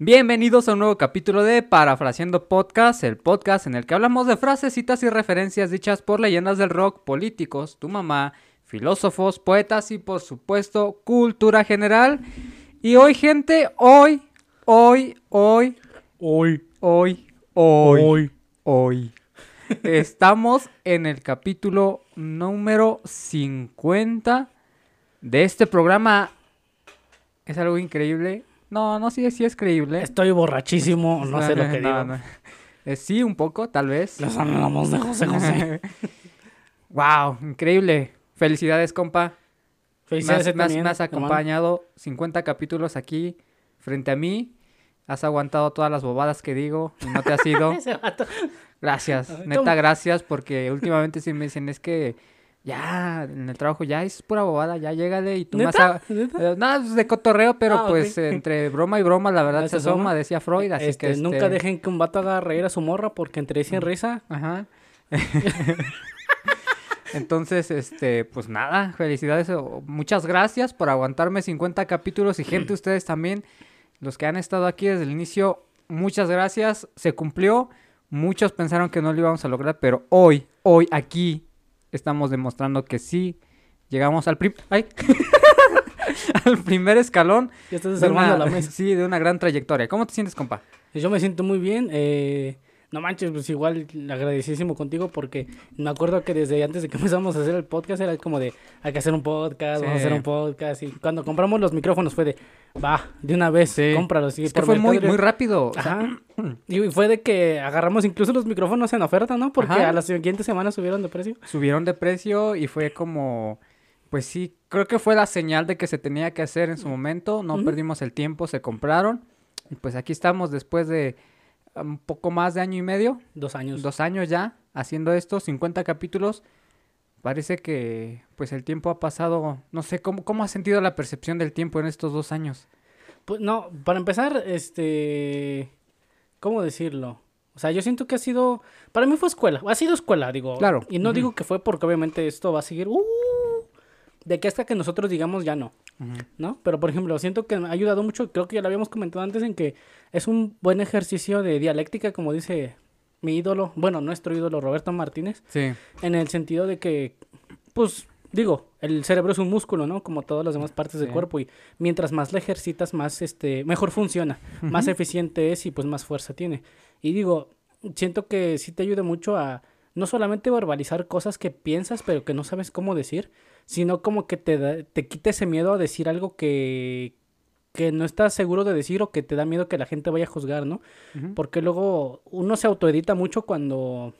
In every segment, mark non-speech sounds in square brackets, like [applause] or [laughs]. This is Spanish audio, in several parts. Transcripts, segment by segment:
Bienvenidos a un nuevo capítulo de Parafraseando Podcast, el podcast en el que hablamos de frases, citas y referencias dichas por leyendas del rock, políticos, tu mamá, filósofos, poetas y por supuesto cultura general. Y hoy gente, hoy, hoy, hoy, Hoy, hoy, hoy, hoy. hoy. Estamos en el capítulo número 50 de este programa. Es algo increíble. No, no, sí, sí es creíble. Estoy borrachísimo, no sé lo que No, digo. no. Eh, sí, un poco, tal vez. Los hablamos de José José. [laughs] wow, increíble. Felicidades, compa. Felicidades has- también, me has hermano. acompañado 50 capítulos aquí frente a mí. Has aguantado todas las bobadas que digo y no te has ido. [laughs] Gracias, neta, gracias, porque últimamente sí me dicen, es que ya en el trabajo ya es pura bobada, ya llégale y tú más... ¿Neta? Eh, Nada, es de cotorreo, pero Ah, pues entre broma y broma la verdad ¿Se asoma, decía Freud, así Este, que... este, Nunca dejen que un vato haga reír a su morra porque entre sí en risa. Ajá. [laughs] Entonces, este, pues nada, felicidades, muchas gracias por aguantarme 50 capítulos y gente, [clears throat] ustedes también, los que han estado aquí desde el inicio, muchas gracias, se cumplió, muchos pensaron que no lo íbamos a lograr, pero hoy, hoy, aquí, estamos demostrando que sí, llegamos al, prim- ay, [laughs] al primer escalón Ya estás de una, la mesa. [laughs] sí, de una gran trayectoria. ¿Cómo te sientes, compa? Yo me siento muy bien. eh, no manches, pues igual agradecidísimo contigo porque me acuerdo que desde antes de que [laughs] empezamos a hacer el podcast era como de hay que hacer un podcast, vamos a hacer un podcast. Y cuando compramos los micrófonos fue de va, de una vez, Sí. cómpralos. Y Es que fue muy, muy rápido. Ajá. [clears throat] Y fue de que agarramos incluso los micrófonos en oferta, ¿no? Porque Ajá. a la siguiente semana subieron de precio. subieron de precio y fue como, pues sí, creo que fue la señal de que se tenía que hacer en su momento, no perdimos el tiempo, se compraron y pues aquí estamos después de un poco más de año y medio, Dos años. dos años ya haciendo esto, 50 capítulos. Parece que pues el tiempo ha pasado, no sé, ¿cómo, cómo has sentido la percepción del tiempo en estos dos años? Pues no, para empezar, este. ¿Cómo decirlo? O sea, yo siento que ha sido. Para mí fue escuela. Ha sido escuela, digo. Claro. Y no digo que fue porque obviamente esto va a seguir. ¡uh! de que hasta que nosotros digamos ya no. ¿No? Pero, por ejemplo, siento que me ha ayudado mucho, creo que ya lo habíamos comentado antes, en que es un buen ejercicio de dialéctica, como dice mi ídolo, bueno, nuestro ídolo Roberto Martínez, Sí, en el sentido de que, pues, digo, el cerebro es un músculo, ¿no? Como todas las demás partes del cuerpo, y mientras más le ejercitas, más, este, mejor funciona, más eficiente es y pues más fuerza tiene. Y digo, siento que sí te ayuda mucho a no solamente verbalizar cosas que piensas, pero que no sabes cómo decir, sino como que te, da- te quite ese miedo a decir algo que, que no estás seguro de decir o que te da miedo que la gente vaya a juzgar, ¿no? Porque luego uno se autoedita mucho cuando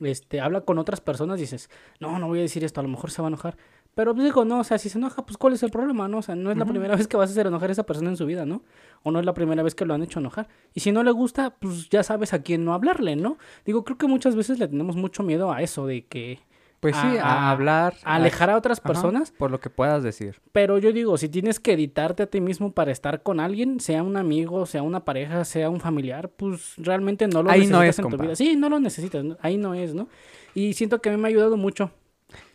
este, habla con otras personas y dices, no, no voy a decir esto, a lo mejor se va a enojar. Pero pues, digo, no, o sea, si se enoja, pues ¿cuál es el problema, no? O sea, no es la primera vez que vas a hacer enojar a esa persona en su vida, ¿no? O no es la primera vez que lo han hecho enojar. Y si no le gusta, pues ya sabes a quién no hablarle, ¿no? Digo, creo que muchas veces le tenemos mucho miedo a eso, de que pues sí, A- a, hablar, a alejar a otras ajá, personas. por lo que puedas decir. Pero yo digo, si tienes que editarte a ti mismo para estar con alguien, sea un amigo, sea una pareja, sea un familiar, pues realmente no lo Ahí necesitas no es, en tu vida. Sí, no lo necesitas, ¿no? ahí no es, ¿no? Y siento que a mí me ha ayudado mucho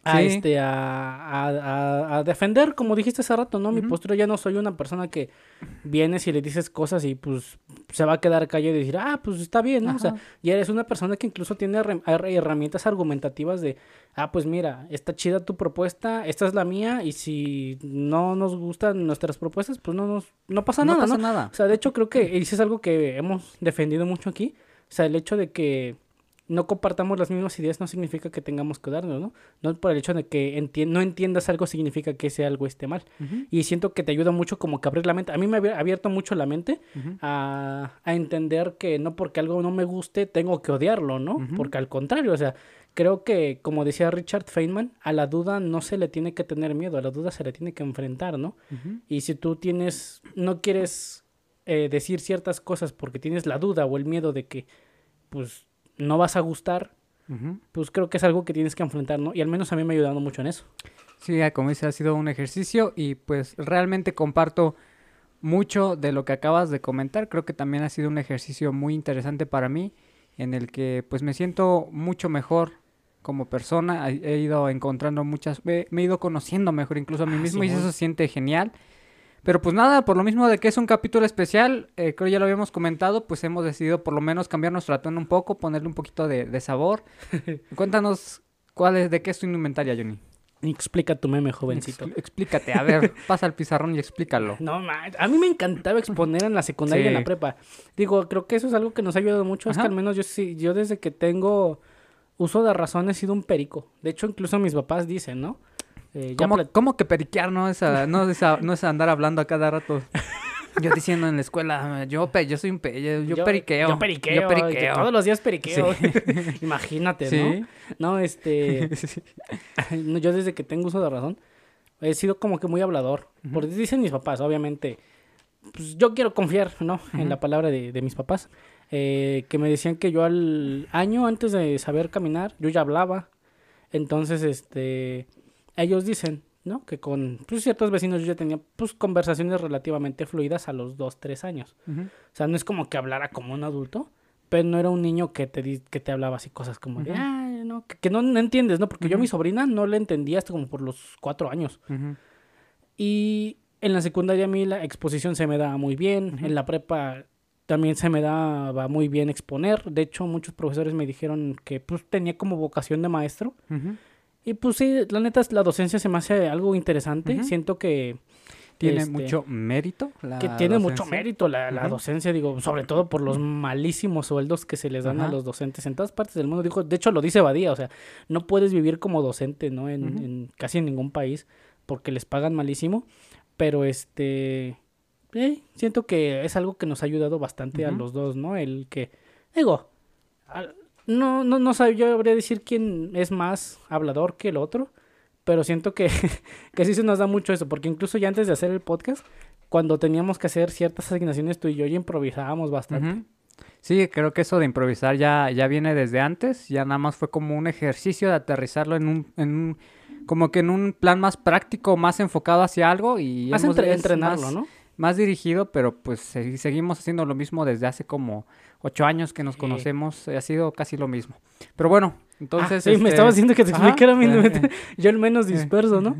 a, Sí. este, a, a, a- defender, como dijiste hace rato, ¿no? Mi postura ya no soy una persona que vienes y le dices cosas y pues se va a quedar callado y decir, ah, pues está bien, ¿no? O sea, ya eres una persona que incluso tiene herram- her- herramientas argumentativas de, ah, pues mira, está chida tu propuesta, esta es la mía, y si no nos gustan nuestras propuestas, pues no nos, no pasa no nada, pasa ¿no? nada. O sea, de hecho creo que eso es algo que hemos defendido mucho aquí, o sea, el hecho de que no compartamos las mismas ideas no significa que tengamos que darnos, ¿no? No por el hecho de que enti- no entiendas algo significa que ese algo esté mal. Y siento que te ayuda mucho como que abrir la mente. A mí me ha abierto mucho la mente a, a entender que no porque algo no me guste tengo que odiarlo, ¿no? Porque al contrario, o sea, creo que como decía Richard Feynman, a la duda no se le tiene que tener miedo, a la duda se le tiene que enfrentar, ¿no? Y si tú tienes, no quieres eh, decir ciertas cosas porque tienes la duda o el miedo de que, pues, no vas a gustar, pues creo que es algo que tienes que enfrentar, ¿no? Y al menos a mí me ha ayudado mucho en eso. Sí, ah, como dice, ha sido un ejercicio y pues realmente comparto mucho de lo que acabas de comentar. Creo que también ha sido un ejercicio muy interesante para mí en el que pues me siento mucho mejor como persona. He ido encontrando muchas, me, he ido conociendo mejor incluso a mí Ah, mismo y eso se siente genial. Pero pues nada, por lo mismo de que es un capítulo especial, eh, creo ya lo habíamos comentado, pues hemos decidido por lo menos cambiar nuestro tono un poco, ponerle un poquito de, de sabor. [laughs] Cuéntanos cuál es, de qué es tu indumentaria, Johnny. Explica tu meme, jovencito. Ex- explícate, a ver, [laughs] pasa al pizarrón y explícalo. No, a mí me encantaba exponer en la secundaria y en la prepa. Digo, creo que eso es algo que nos ha ayudado mucho. Es que al menos yo sí, yo desde que tengo uso de razón he sido un perico. De hecho, incluso mis papás dicen, ¿no? Eh, ¿Cómo, que periquear no es, a- no, es a- no es andar hablando a cada rato? [laughs] Yo diciendo en la escuela, yo, yo soy un pe- yo, yo periqueo. Yo periqueo. Yo periqueo. Todos los días periqueo. [laughs] Imagínate, Sí. ¿no? No, este... [laughs] no, yo desde que tengo uso de razón he sido como que muy hablador. Porque dicen mis papás, obviamente. Pues yo quiero confiar, ¿no? En la palabra de, de mis papás. eh, que me decían que yo al año antes de saber caminar, yo ya hablaba. Entonces, este... Ellos dicen, ¿no? Que con pues, ciertos vecinos yo ya tenía pues conversaciones relativamente fluidas a los 2, 3 años. Ujú. O sea, no es como que hablara como un adulto, pero no era un niño que te, que te hablaba así cosas como de, Ujú. "Ay, no, que, que no, no entiendes, ¿no? Porque yo a mi sobrina no le entendía hasta como por los cuatro años. Ujú. Y en la secundaria a mí la exposición se me daba muy bien, en la prepa también se me daba muy bien exponer. De hecho, muchos profesores me dijeron que pues tenía como vocación de maestro. Ujú. Y pues sí, la neta, la docencia se me hace algo interesante. Siento que Tiene Este, mucho mérito. la que tiene mucho mérito la, docencia, digo, sobre todo por los malísimos sueldos que se les dan a los docentes en todas partes del mundo. Dijo, de hecho, lo dice Badía, o sea, no puedes vivir como docente, ¿no? En, en casi en ningún país porque les pagan malísimo. Pero este, eh, siento que es algo que nos ha ayudado bastante a los dos, ¿no? El que, digo, al- no, no, no sabría decir quién es más hablador que el otro, pero siento que, [laughs] que sí se nos da mucho eso, porque incluso ya antes de hacer el podcast, cuando teníamos que hacer ciertas asignaciones tú y yo ya improvisábamos bastante. Sí, creo que eso de improvisar ya, ya viene desde antes, ya nada más fue como un ejercicio de aterrizarlo en un, en un como que en un plan más práctico, más enfocado hacia algo y Más hemos- entre- es entrenarlo, más- ¿no? Más dirigido, pero pues se- seguimos haciendo lo mismo desde hace como ocho años que nos Sí. conocemos, eh, ha sido casi lo mismo. Pero bueno, entonces... Ah, sí, me este, estaba haciendo que te explicara mi eh, eh, Yo el menos disperso, ¿no?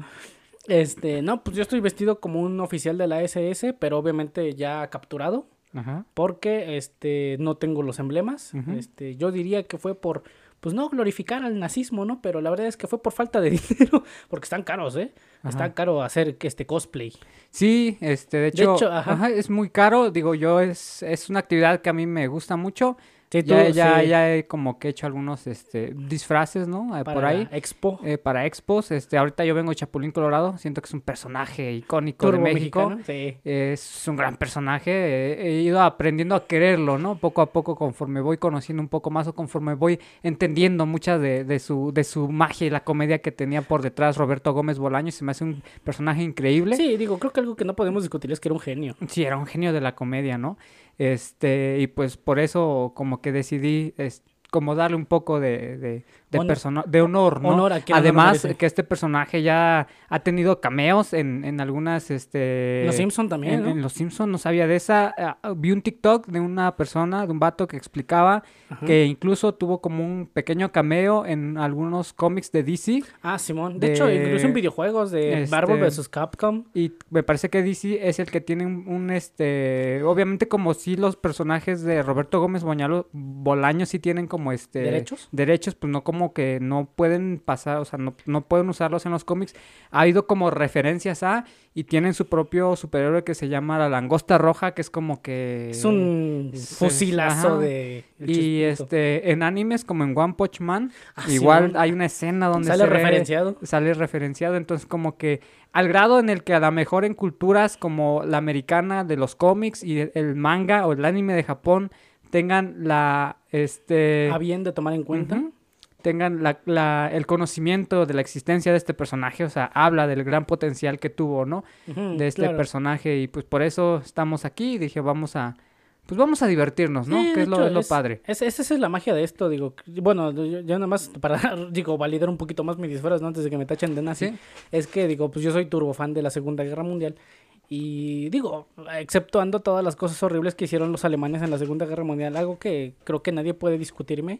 Este, no, pues yo estoy vestido como un oficial de la SS, pero obviamente ya capturado, Ajá. porque este no tengo los emblemas. Este, yo diría que fue por pues no glorificar al nazismo, ¿no? Pero la verdad es que fue por falta de [laughs] dinero, porque están caros, ¿eh? Ajá. caro hacer este cosplay. Sí, este, de hecho, hecho, ajá. ajá, es muy caro, digo yo, es, es una actividad que a mí me gusta mucho. Sí, ya, tú, ya, sí, ya he como que hecho algunos este, disfraces, ¿no? Eh, para por ahí. Expo. eh, para expos. Este, ahorita yo vengo de Chapulín Colorado. Siento que es un personaje icónico Turbo de México. mexicano, Sí. Es un gran personaje. he ido aprendiendo a quererlo, ¿no? Poco a poco, conforme voy conociendo un poco más o conforme voy entendiendo mucha de, de su, de su magia y la comedia que tenía por detrás Roberto Gómez Bolaño. Se me hace un personaje increíble. Sí, digo, creo que algo que no podemos discutir es que era un genio. Sí, era un genio de la comedia, ¿no? Este, y pues por eso como que decidí es, como darle un poco de, de, de, Honor. persona- de honor, ¿no? Honor a honor Además, merece. que este personaje ya ha tenido cameos en, en algunas, este... Los Simpson también, en, ¿no? en Los Simpsons, no sabía de esa. Ah, vi un TikTok de una persona, de un vato que explicaba Ajá. que incluso tuvo como un pequeño cameo en algunos cómics de DC. Ah, Simón. De, hecho, de- incluso en videojuegos de este- Marvel vs. Capcom. Y me parece que DC es el que tiene un, un, este, obviamente como si los personajes de Roberto Gómez Boñalo, Bolaño sí tienen como este ¿Derechos? derechos, pues no como que no pueden pasar, o sea, no, no pueden usarlos en los cómics. Ha habido como referencias a y tienen su propio superhéroe que se llama la Langosta Roja, que es como que Es un fusilazo ajá. de... y este en animes como en One Punch Man, Ah, igual hay una escena donde Sale se ve- referenciado. sale referenciado, entonces como que al grado en el que a lo mejor en culturas como la americana de los cómics y el, manga o el anime de Japón tengan la este A bien de tomar en cuenta. Tengan la, la- el conocimiento de la existencia de este personaje, o sea, habla del gran potencial que tuvo, ¿no? De este claro. personaje y pues por eso estamos aquí dije, vamos a pues vamos a divertirnos, ¿no? Sí, que es lo, hecho, es lo padre. Es, esa es la magia de esto, digo. Bueno, yo, yo nada más [laughs] para, digo, validar un poquito más mi disfraz, ¿no? Antes de que me tachen de nazi. Sí. Es que, digo, pues yo soy turbofan de la Segunda Guerra Mundial. Y digo, exceptuando todas las cosas horribles que hicieron los alemanes en la Segunda Guerra Mundial, algo que creo que nadie puede discutirme,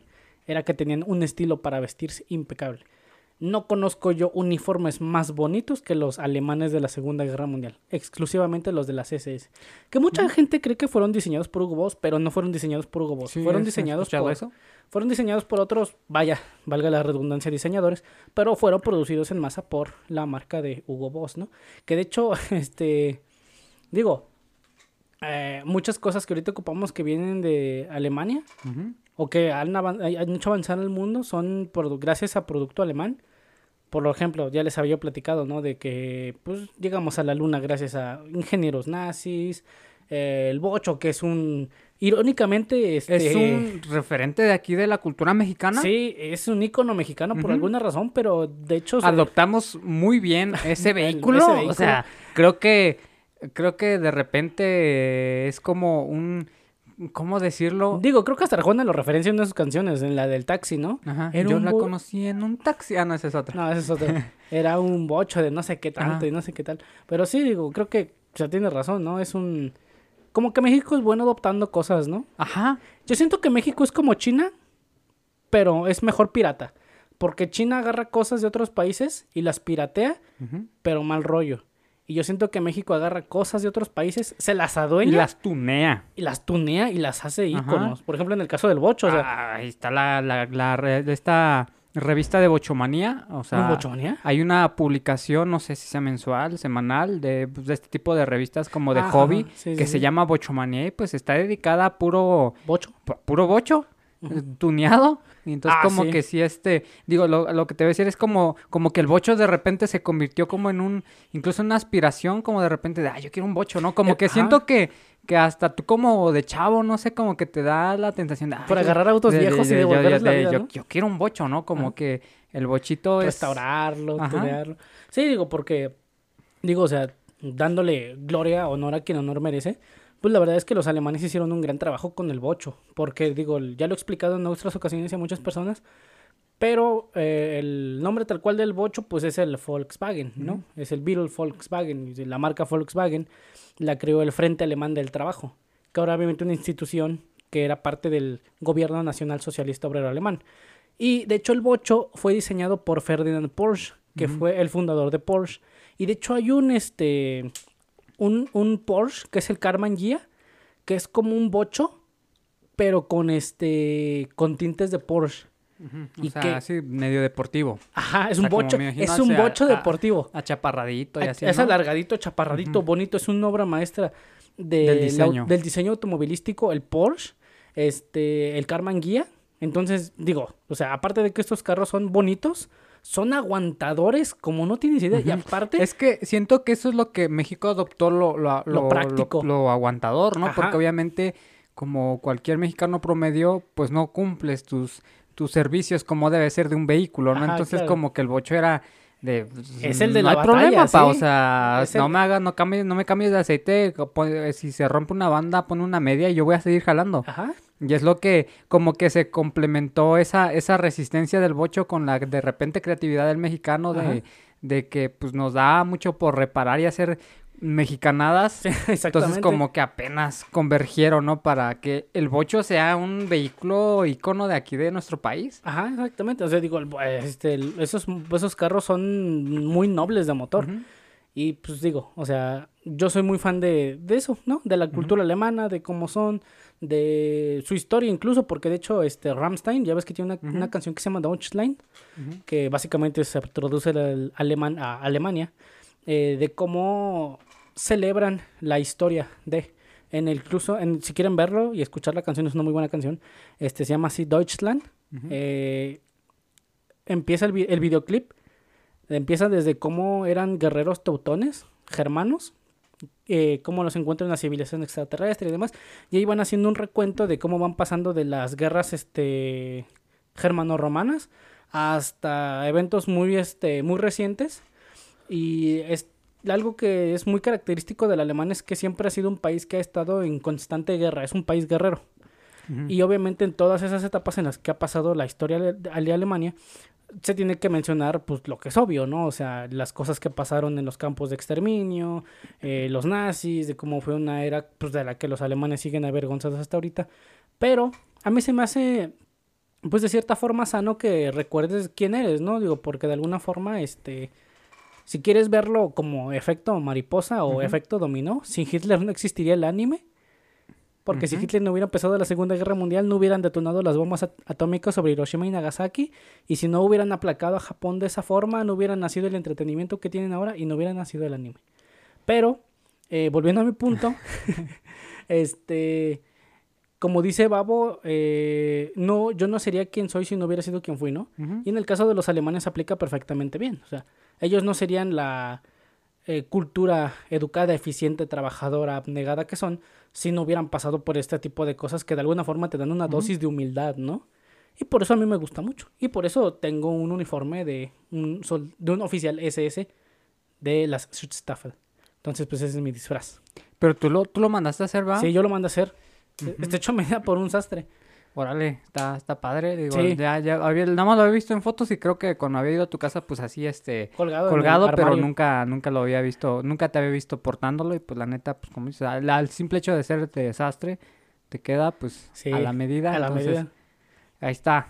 era que tenían un estilo para vestirse impecable. no conozco yo uniformes más bonitos que los alemanes de la Segunda Guerra Mundial, exclusivamente los de las SS. Que mucha gente cree que fueron diseñados por Hugo Boss, pero no fueron diseñados por Hugo Boss. Sí, fueron ¿has diseñados por eso? fueron diseñados por otros, vaya, valga la redundancia, diseñadores, pero fueron producidos en masa por la marca de Hugo Boss, ¿no? Que de hecho, [laughs] este, digo, eh, muchas cosas que ahorita ocupamos que vienen de Alemania. O que han, han hecho avanzar el mundo son por, gracias a producto alemán. Por ejemplo, ya les había platicado, ¿no? De que pues llegamos a la luna gracias a ingenieros nazis, eh, el bocho, que es un, irónicamente, este... Es un referente de aquí de la cultura mexicana. Sí, es un ícono mexicano por alguna razón, pero de hecho... Adoptamos muy bien ese [laughs] vehículo. ese O vehículo. sea, creo que creo que de repente es como un ¿cómo decirlo? Digo, creo que hasta Arjona lo referencia en una de sus canciones, en la del taxi, ¿no? Ajá, Era yo un la conocí en un taxi. Ah, no, esa es otra. No, ese es otro. [laughs] Era un bocho de no sé qué tanto Ah. y no sé qué tal. Pero sí, digo, creo que o sea, tiene razón, ¿no? Es un... Como que México es bueno adoptando cosas, ¿no? Ajá. Yo siento que México es como China, pero es mejor pirata. Porque China agarra cosas de otros países y las piratea, pero mal rollo. Y yo siento que México agarra cosas de otros países, se las Y adueña las tunea. y las tunea y las hace Ajá. íconos. Por ejemplo, en el caso del bocho, o sea, Ah, ahí está la, la, la de esta revista de Bochomanía. O sea, ¿un bochomanía? hay una publicación, no sé si sea mensual, semanal, de, pues, de este tipo de revistas como de Ajá, hobby, sí, que sí, se sí. llama Bochomanía y pues está dedicada a puro, Bocho. pu- puro bocho, tuneado. Y entonces Ah, como sí. que sí, este, digo, lo, lo que te voy a decir es como, como que el bocho de repente se convirtió como en un, incluso en una aspiración, como de repente de, ah, yo quiero un bocho, ¿no? Como Eh, que ajá. siento que, que hasta tú como de chavo, no sé, como que te da la tentación de... "Ay, Por agarrar autos viejos y devolverles la vida, yo, ¿no? yo quiero un bocho, ¿no? Como Ajá. que el bochito es... restaurarlo, tunearlo. Sí, digo, porque, digo, o sea, dándole gloria, honor a quien honor merece, pues la verdad es que los alemanes hicieron un gran trabajo con el bocho, porque, digo, ya lo he explicado en otras ocasiones y a muchas personas, pero eh, el nombre tal cual del bocho, pues es el Volkswagen, ¿no? Es el Beetle Volkswagen, y la marca Volkswagen la creó el Frente Alemán del Trabajo, que ahora obviamente una institución que era parte del Gobierno Nacional Socialista Obrero Alemán. Y de hecho el bocho fue diseñado por Ferdinand Porsche, que fue el fundador de Porsche. Y de hecho hay un este un, un Porsche que es el Carman Gia, que es como un bocho, pero con este con tintes de Porsche. O y sea, que- así medio deportivo. Ajá, es O un sea, bocho, imagino es un bocho a- deportivo. Achaparradito y así, es ¿no? alargadito, chaparradito, bonito, es una obra maestra de Del la- diseño. del diseño automovilístico, el Porsche, este, el Carman Guía. Entonces, digo, o sea, aparte de que estos carros son bonitos, son aguantadores como no tienes idea. Y aparte, Es que siento que eso es lo que México adoptó lo, lo, Lo práctico. lo aguantador, ¿no? Ajá. Porque obviamente, como cualquier mexicano promedio, pues no cumples tus, tus servicios como debe ser de un vehículo, ¿no? Ajá, Entonces, claro. como que el bocho era de... Es el de no la hay batalla, problema, pa, o sí. sea, Es no el- me hagas, no cambies, no me cambies de aceite, pon- eh, si se rompe una banda, pon una media y yo voy a seguir jalando. ajá, Y es lo que, como que se complementó esa, esa resistencia del bocho con la de repente creatividad del mexicano de, de que pues nos da mucho por reparar y hacer mexicanadas. [laughs] Entonces como que apenas convergieron, ¿no? Para que el bocho sea un vehículo icono de aquí de nuestro país. Ajá, exactamente. O sea, digo, el- este, esos, esos carros son muy nobles de motor. Y pues digo, o sea, yo soy muy fan de, de eso, ¿no? De la cultura alemana, de cómo son, de su historia incluso, porque de hecho, este Rammstein, ya ves que tiene una, una canción que se llama Deutschland, que básicamente se traduce al alemán a Alemania, eh, de cómo celebran la historia de, en el incluso, en, si quieren verlo y escuchar la canción, es una muy buena canción, este se llama así Deutschland, eh, empieza el, el videoclip, empieza desde cómo eran guerreros teutones, germanos, eh, cómo los encuentran en la civilización extraterrestre y demás, y ahí van haciendo un recuento de cómo van pasando de las guerras este, germano-romanas hasta eventos muy, este, muy recientes, y es algo que es muy característico del alemán es que siempre ha sido un país que ha estado en constante guerra, es un país guerrero. Y obviamente en todas esas etapas en las que ha pasado la historia de de Alemania, se tiene que mencionar pues lo que es obvio, ¿no? O sea, las cosas que pasaron en los campos de exterminio, eh, los nazis, de cómo fue una era pues de la que los alemanes siguen avergonzados hasta ahorita. Pero a mí se me hace pues de cierta forma sano que recuerdes quién eres, ¿no? Digo, porque de alguna forma, este, si quieres verlo como efecto mariposa o efecto dominó, sin Hitler no existiría el anime. Porque si. Hitler no hubiera empezado la Segunda Guerra Mundial, no hubieran detonado las bombas at- atómicas sobre Hiroshima y Nagasaki. Y si no hubieran aplacado a Japón de esa forma, no hubiera nacido el entretenimiento que tienen ahora y no hubiera nacido el anime. Pero, eh, volviendo a mi punto, [laughs] este, como dice Babo, eh, no, yo no sería quien soy si no hubiera sido quien fui, ¿no? Y en el caso de los alemanes aplica perfectamente bien. O sea, ellos no serían la eh, cultura educada, eficiente, trabajadora, abnegada que son si no hubieran pasado por este tipo de cosas que de alguna forma te dan una dosis de humildad, ¿no? Y por eso a mí me gusta mucho. Y por eso tengo un uniforme de un, sol- de un oficial SS de las Schutzstaffel. Entonces, pues ese es mi disfraz. Pero tú lo, tú lo mandaste a hacer, ¿va? Sí, yo lo mando a hacer. Este hecho me da por un sastre. Órale, está, está padre. Digo, Sí. ya, ya había, nada más lo había visto en fotos y creo que cuando había ido a tu casa, pues así, este, Colgado. colgado, pero nunca, nunca lo había visto, nunca te había visto portándolo y pues la neta, pues como dices, al, al simple hecho de ser de desastre, te queda pues Sí, a la medida. A la entonces, medida. Ahí está.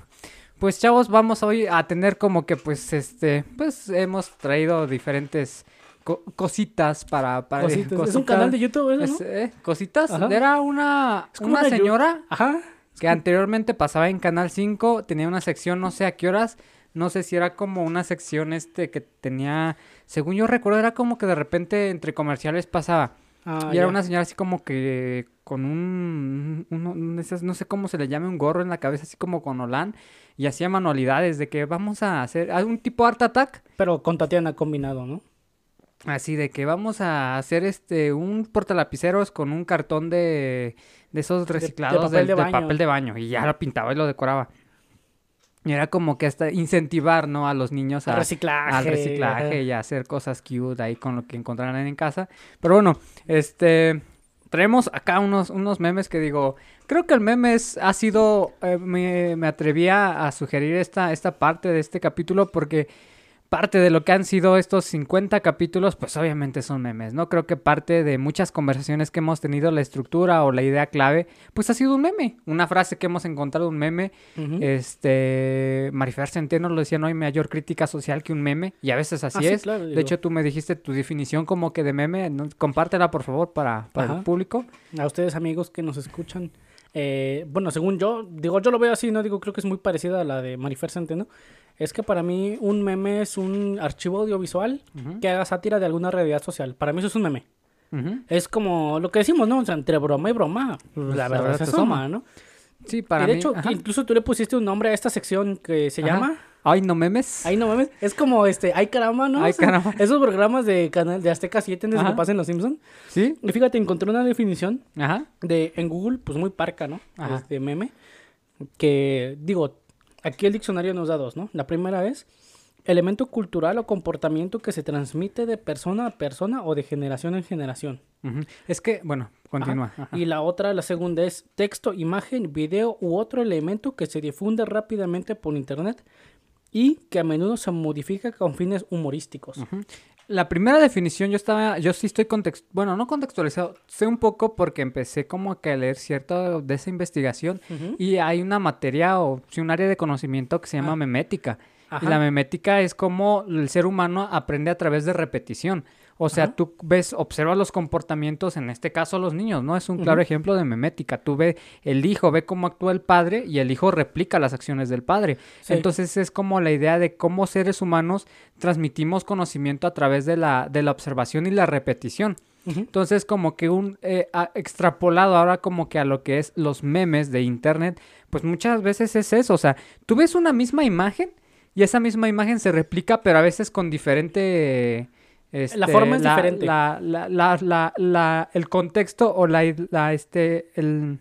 Pues chavos, vamos hoy a tener como que pues este, pues hemos traído diferentes co- cositas para, para Cositas. Es un canal de YouTube, ¿eso, Es, no? eh, cositas. Ajá. Era una, Es como una señora Ajá. que anteriormente pasaba en Canal 5, tenía una sección no sé a qué horas, no sé si era como una sección este que tenía, según yo recuerdo, era como que de repente entre comerciales pasaba. Ah, y era ya. una señora así como que con un, de no sé cómo se le llame, un gorro en la cabeza, así como con Olan, y hacía manualidades de que vamos a hacer ah, un tipo Art Attack, Pero con Tatiana combinado, ¿no? Así de que vamos a hacer este un portalapiceros con un cartón de, de esos de reciclados papel del, de del papel de baño, y ya lo pintaba y lo decoraba. Y era como que hasta incentivar, ¿no? A los niños a, reciclaje. al reciclaje y a hacer cosas cute ahí con lo que encontraran en casa. Pero bueno, este traemos acá unos, unos memes que digo, creo que el meme es- ha sido, eh, me, me atrevía a sugerir esta, esta parte de este capítulo porque parte de lo que han sido estos 50 capítulos, pues obviamente son memes, ¿no? Creo que parte de muchas conversaciones que hemos tenido, la estructura o la idea clave, pues ha sido un meme, una frase que hemos encontrado, un meme, este, Marifer Centeno lo decía, no hay mayor crítica social que un meme, y a veces así Ah, sí, es. claro, de hecho, tú me dijiste tu definición como que de meme, ¿no? compártela por favor para, para el público. A ustedes, amigos que nos escuchan. eh, bueno, según yo, digo, yo lo veo así, no digo, creo que es muy parecida a la de Marifer Centeno. Es que para mí un meme es un archivo audiovisual que haga sátira de alguna realidad social. Para mí eso es un meme. Es como lo que decimos, ¿no? O sea, entre broma y broma, pues, la verdad se asoma, ¿no? Sí, para y de mí. hecho, ajá. incluso tú le pusiste un nombre a esta sección que se Ajá. llama... Ay, no memes. Ay, no mames. Es como este, ay caramba, ¿no? Ay, caramba. Esos programas de canal de Azteca 7 antes de Ajá. que pasen los Simpsons. Sí, Y fíjate, encontré una definición ajá. de en Google, pues muy parca, ¿no? Ajá. Este meme. Que digo, aquí el diccionario nos da dos, ¿no? La primera es elemento cultural o comportamiento que se transmite de persona a persona o de generación en generación. Es que, bueno, continúa. Ajá. ajá. Y la otra, la segunda es texto, imagen, video u otro elemento que se difunde rápidamente por internet y que a menudo se modifica con fines humorísticos. La primera definición yo estaba, yo sí estoy context, bueno, no contextualizado, sé un poco porque empecé como que a leer cierto de esa investigación y hay una materia o sí, un área de conocimiento que se llama Ah. memética. Ajá. Y la memética es como el ser humano aprende a través de repetición. O sea, Ajá. tú ves, observas los comportamientos, en este caso los niños, ¿no? Es un claro ejemplo de memética. Tú ves, el hijo ve cómo actúa el padre y el hijo replica las acciones del padre. Sí. Entonces es como la idea de cómo seres humanos transmitimos conocimiento a través de la, de la observación y la repetición. Entonces, como que un eh, a- extrapolado ahora como que a lo que es los memes de internet, pues muchas veces es eso. O sea, tú ves una misma imagen y esa misma imagen se replica, pero a veces con diferente. Este, La forma es diferente. La, la, la, la- la- el contexto o la, la este, el.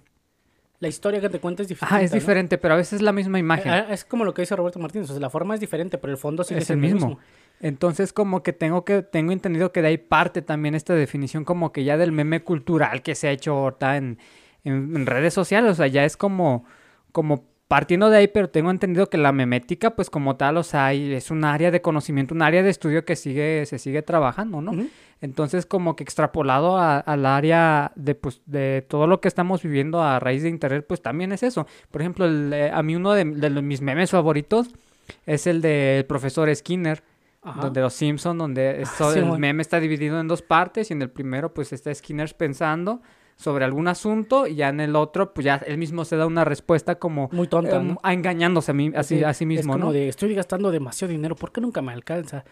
La historia que te cuenta es diferente. Ah, es ¿no? diferente, pero a veces es la misma imagen. Ah, Es como lo que dice Roberto Martínez, o sea, la forma es diferente, pero el fondo sigue es el mismo. Entonces, como que tengo que, tengo entendido que de ahí parte también esta definición como que ya del meme cultural que se ha hecho ahorita en, en- en redes sociales. O sea, ya es como, como partiendo de ahí, pero tengo entendido que la memética, pues como tal, o sea, es un área de conocimiento, un área de estudio que sigue, se sigue trabajando, ¿no? Entonces, como que extrapolado a- al área de, pues, de todo lo que estamos viviendo a raíz de Internet, pues también es eso. Por ejemplo, el, eh, a mí uno de, de los- mis memes favoritos es el del profesor Skinner, Ajá. donde los Simpson, donde sí, el bueno. meme está dividido en dos partes y en el primero, pues está Skinner pensando sobre algún asunto y ya en el otro, pues ya él mismo se da una respuesta como Muy tonta, eh, ¿no? a engañándose a, mí, así, Sí, a sí mismo, es como ¿no? de, estoy gastando demasiado dinero, ¿por qué nunca me alcanza?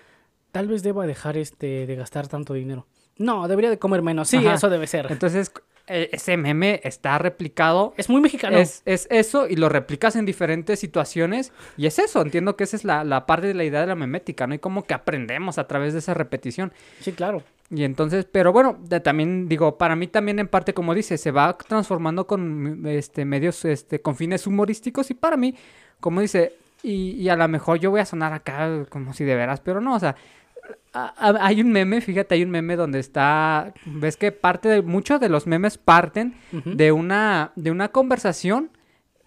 Tal vez deba dejar este de gastar tanto dinero. No, debería de comer menos. Sí, Ajá. eso debe ser. Entonces, ese meme está replicado es muy mexicano. Es, es eso y lo replicas en diferentes situaciones y es eso, entiendo que esa es la, la parte de la idea de la memética, ¿no? Y como que aprendemos a través de esa repetición. Sí, claro. Y entonces, pero bueno, de- también digo, para mí también en parte, como dice, se va transformando con este, medios, este, con fines humorísticos y para mí, como dice, y, y a lo mejor yo voy a sonar acá como si de veras, pero no, o sea, hay un meme, fíjate, hay un meme donde está, ves que parte de, muchos de los memes parten de una, de una conversación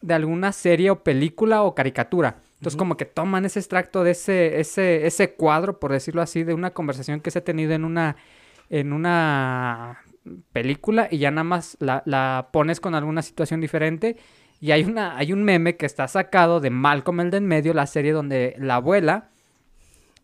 de alguna serie o película o caricatura. Entonces, como que toman ese extracto de ese, ese, ese cuadro, por decirlo así, de una conversación que se ha tenido en una, en una película y ya nada más la, la pones con alguna situación diferente. Y hay una, hay un meme que está sacado de Malcolm el de en medio, la serie donde la abuela,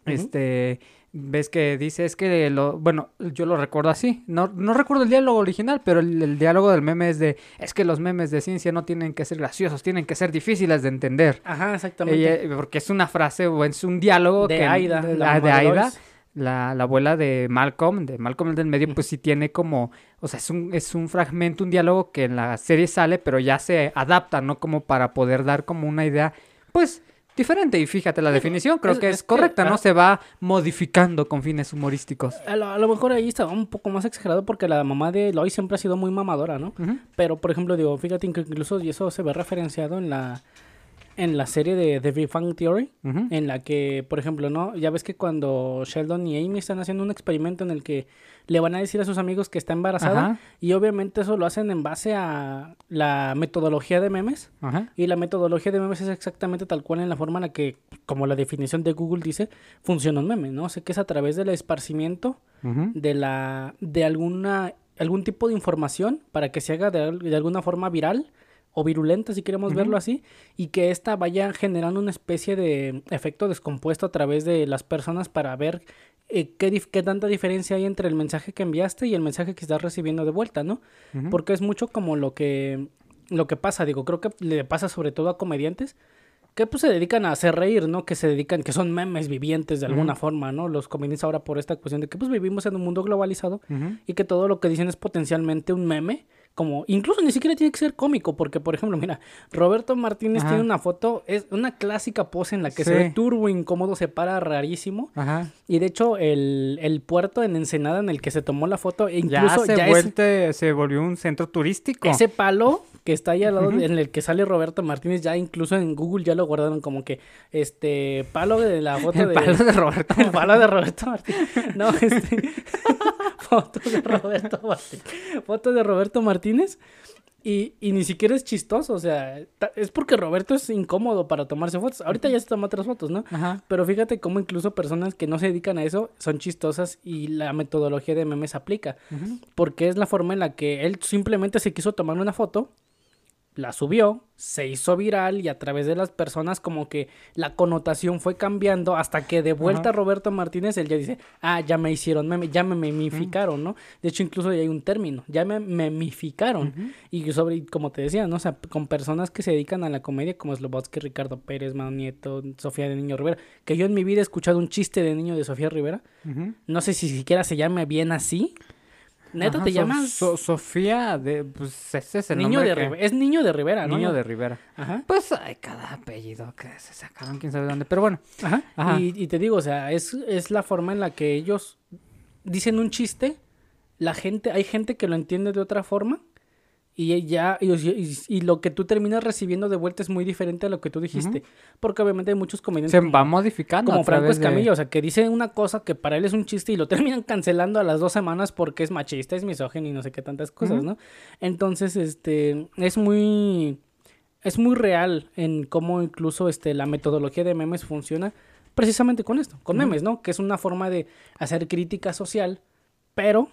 este, ves que dice, es que lo, bueno, yo lo recuerdo así, no, no recuerdo el diálogo original, pero el, el diálogo del meme es de, es que los memes de ciencia no tienen que ser graciosos, tienen que ser difíciles de entender. Ajá, exactamente. Ella- porque es una frase o es un diálogo de que Aida. de, la la- de Aida, la, la abuela de Malcolm, de Malcolm el del medio, pues sí tiene como, o sea, es un, es un fragmento, un diálogo que en la serie sale, pero ya se adapta, ¿no? Como para poder dar como una idea, pues, diferente. Y fíjate, la definición creo es- que es, es que, correcta, ¿no? ah. Se va modificando con fines humorísticos. A lo, a lo mejor ahí estaba un poco más exagerado porque la mamá de Lois siempre ha sido muy mamadora, ¿no? Pero, por ejemplo, digo, fíjate que incluso y eso se ve referenciado en la en la serie de The Big Bang Theory, en la que, por ejemplo, ¿no? Ya ves que cuando Sheldon y Amy están haciendo un experimento en el que le van a decir a sus amigos que está embarazada Ajá, y obviamente eso lo hacen en base a la metodología de memes ajá. y la metodología de memes es exactamente tal cual en la forma en la que, como la definición de Google dice, funciona un meme, ¿no? O sea, que es a través del esparcimiento de la de alguna algún tipo de información para que se haga de, de alguna forma viral o virulenta si queremos verlo así y que ésta vaya generando una especie de efecto descompuesto a través de las personas para ver eh, qué, tanta diferencia hay entre el mensaje que enviaste y el mensaje que estás recibiendo de vuelta, ¿no? Porque es mucho como lo que lo que pasa, digo, creo que le pasa sobre todo a comediantes que pues se dedican a hacer reír, ¿no? Que se dedican, que son memes vivientes de alguna forma, ¿no? Los comediantes ahora por esta cuestión de que pues vivimos en un mundo globalizado y que todo lo que dicen es potencialmente un meme, como incluso ni siquiera tiene que ser cómico, porque por ejemplo, mira, Roberto Martínez Ajá. tiene una foto, es una clásica pose en la que se ve turbo incómodo, se para rarísimo, Ajá. y de hecho el, el puerto en Ensenada en el que se tomó la foto, e Ya incluso se, ya es- vuelte- se volvió un centro turístico. ese palo que está ahí al lado de- en el que sale Roberto Martínez, ya incluso en Google ya lo guardaron como que este palo de la foto El de palo de Roberto. [laughs] el palo de Roberto Martínez. No, este [laughs] foto de Roberto Martínez. Foto de Roberto Martínez y, y ni siquiera es chistoso, o sea, es porque Roberto es incómodo para tomarse fotos. Ahorita ya se toma otras fotos, ¿no? Ajá. Pero fíjate cómo incluso personas que no se dedican a eso son chistosas y la metodología de memes aplica. Porque es la forma en la que él simplemente se quiso tomar una foto, la subió, se hizo viral y a través de las personas como que la connotación fue cambiando hasta que de vuelta Ajá. Roberto Martínez él ya dice, ah, ya me hicieron meme, ya me memificaron, ¿no? De hecho incluso ya hay un término, ya me memificaron. Y sobre, como te decía, ¿no? O sea, con personas que se dedican a la comedia como Slobodsky, Ricardo Pérez, Manu Nieto, Sofía de Niño Rivera, que yo en mi vida he escuchado un chiste de niño de Sofía Rivera. No sé si siquiera se llame bien así. Neta, Ajá, te So- llamas So- Sofía de. Pues ese es el Niño nombre de que- Rivera. Es Niño de Rivera, ¿no? Niño de Rivera. Ajá. Pues hay cada apellido que se sacaron, quién sabe dónde. Pero bueno. Ajá. Ajá. Y, y te digo, o sea, es, es la forma en la que ellos dicen un chiste. La gente, hay gente que lo entiende de otra forma. Y ya, y, y- y lo que tú terminas recibiendo de vuelta es muy diferente a lo que tú dijiste. Porque obviamente hay muchos comediantes. Se va modificando. como a Franco de- Escamilla, o sea, que dice una cosa que para él es un chiste y lo [laughs] terminan cancelando a las dos semanas porque es machista, es misógino y no sé qué tantas cosas. ¿no? Entonces, este, es muy... es muy real en cómo incluso este, la metodología de memes funciona precisamente con esto, con memes, ¿no? Que es una forma de hacer crítica social, pero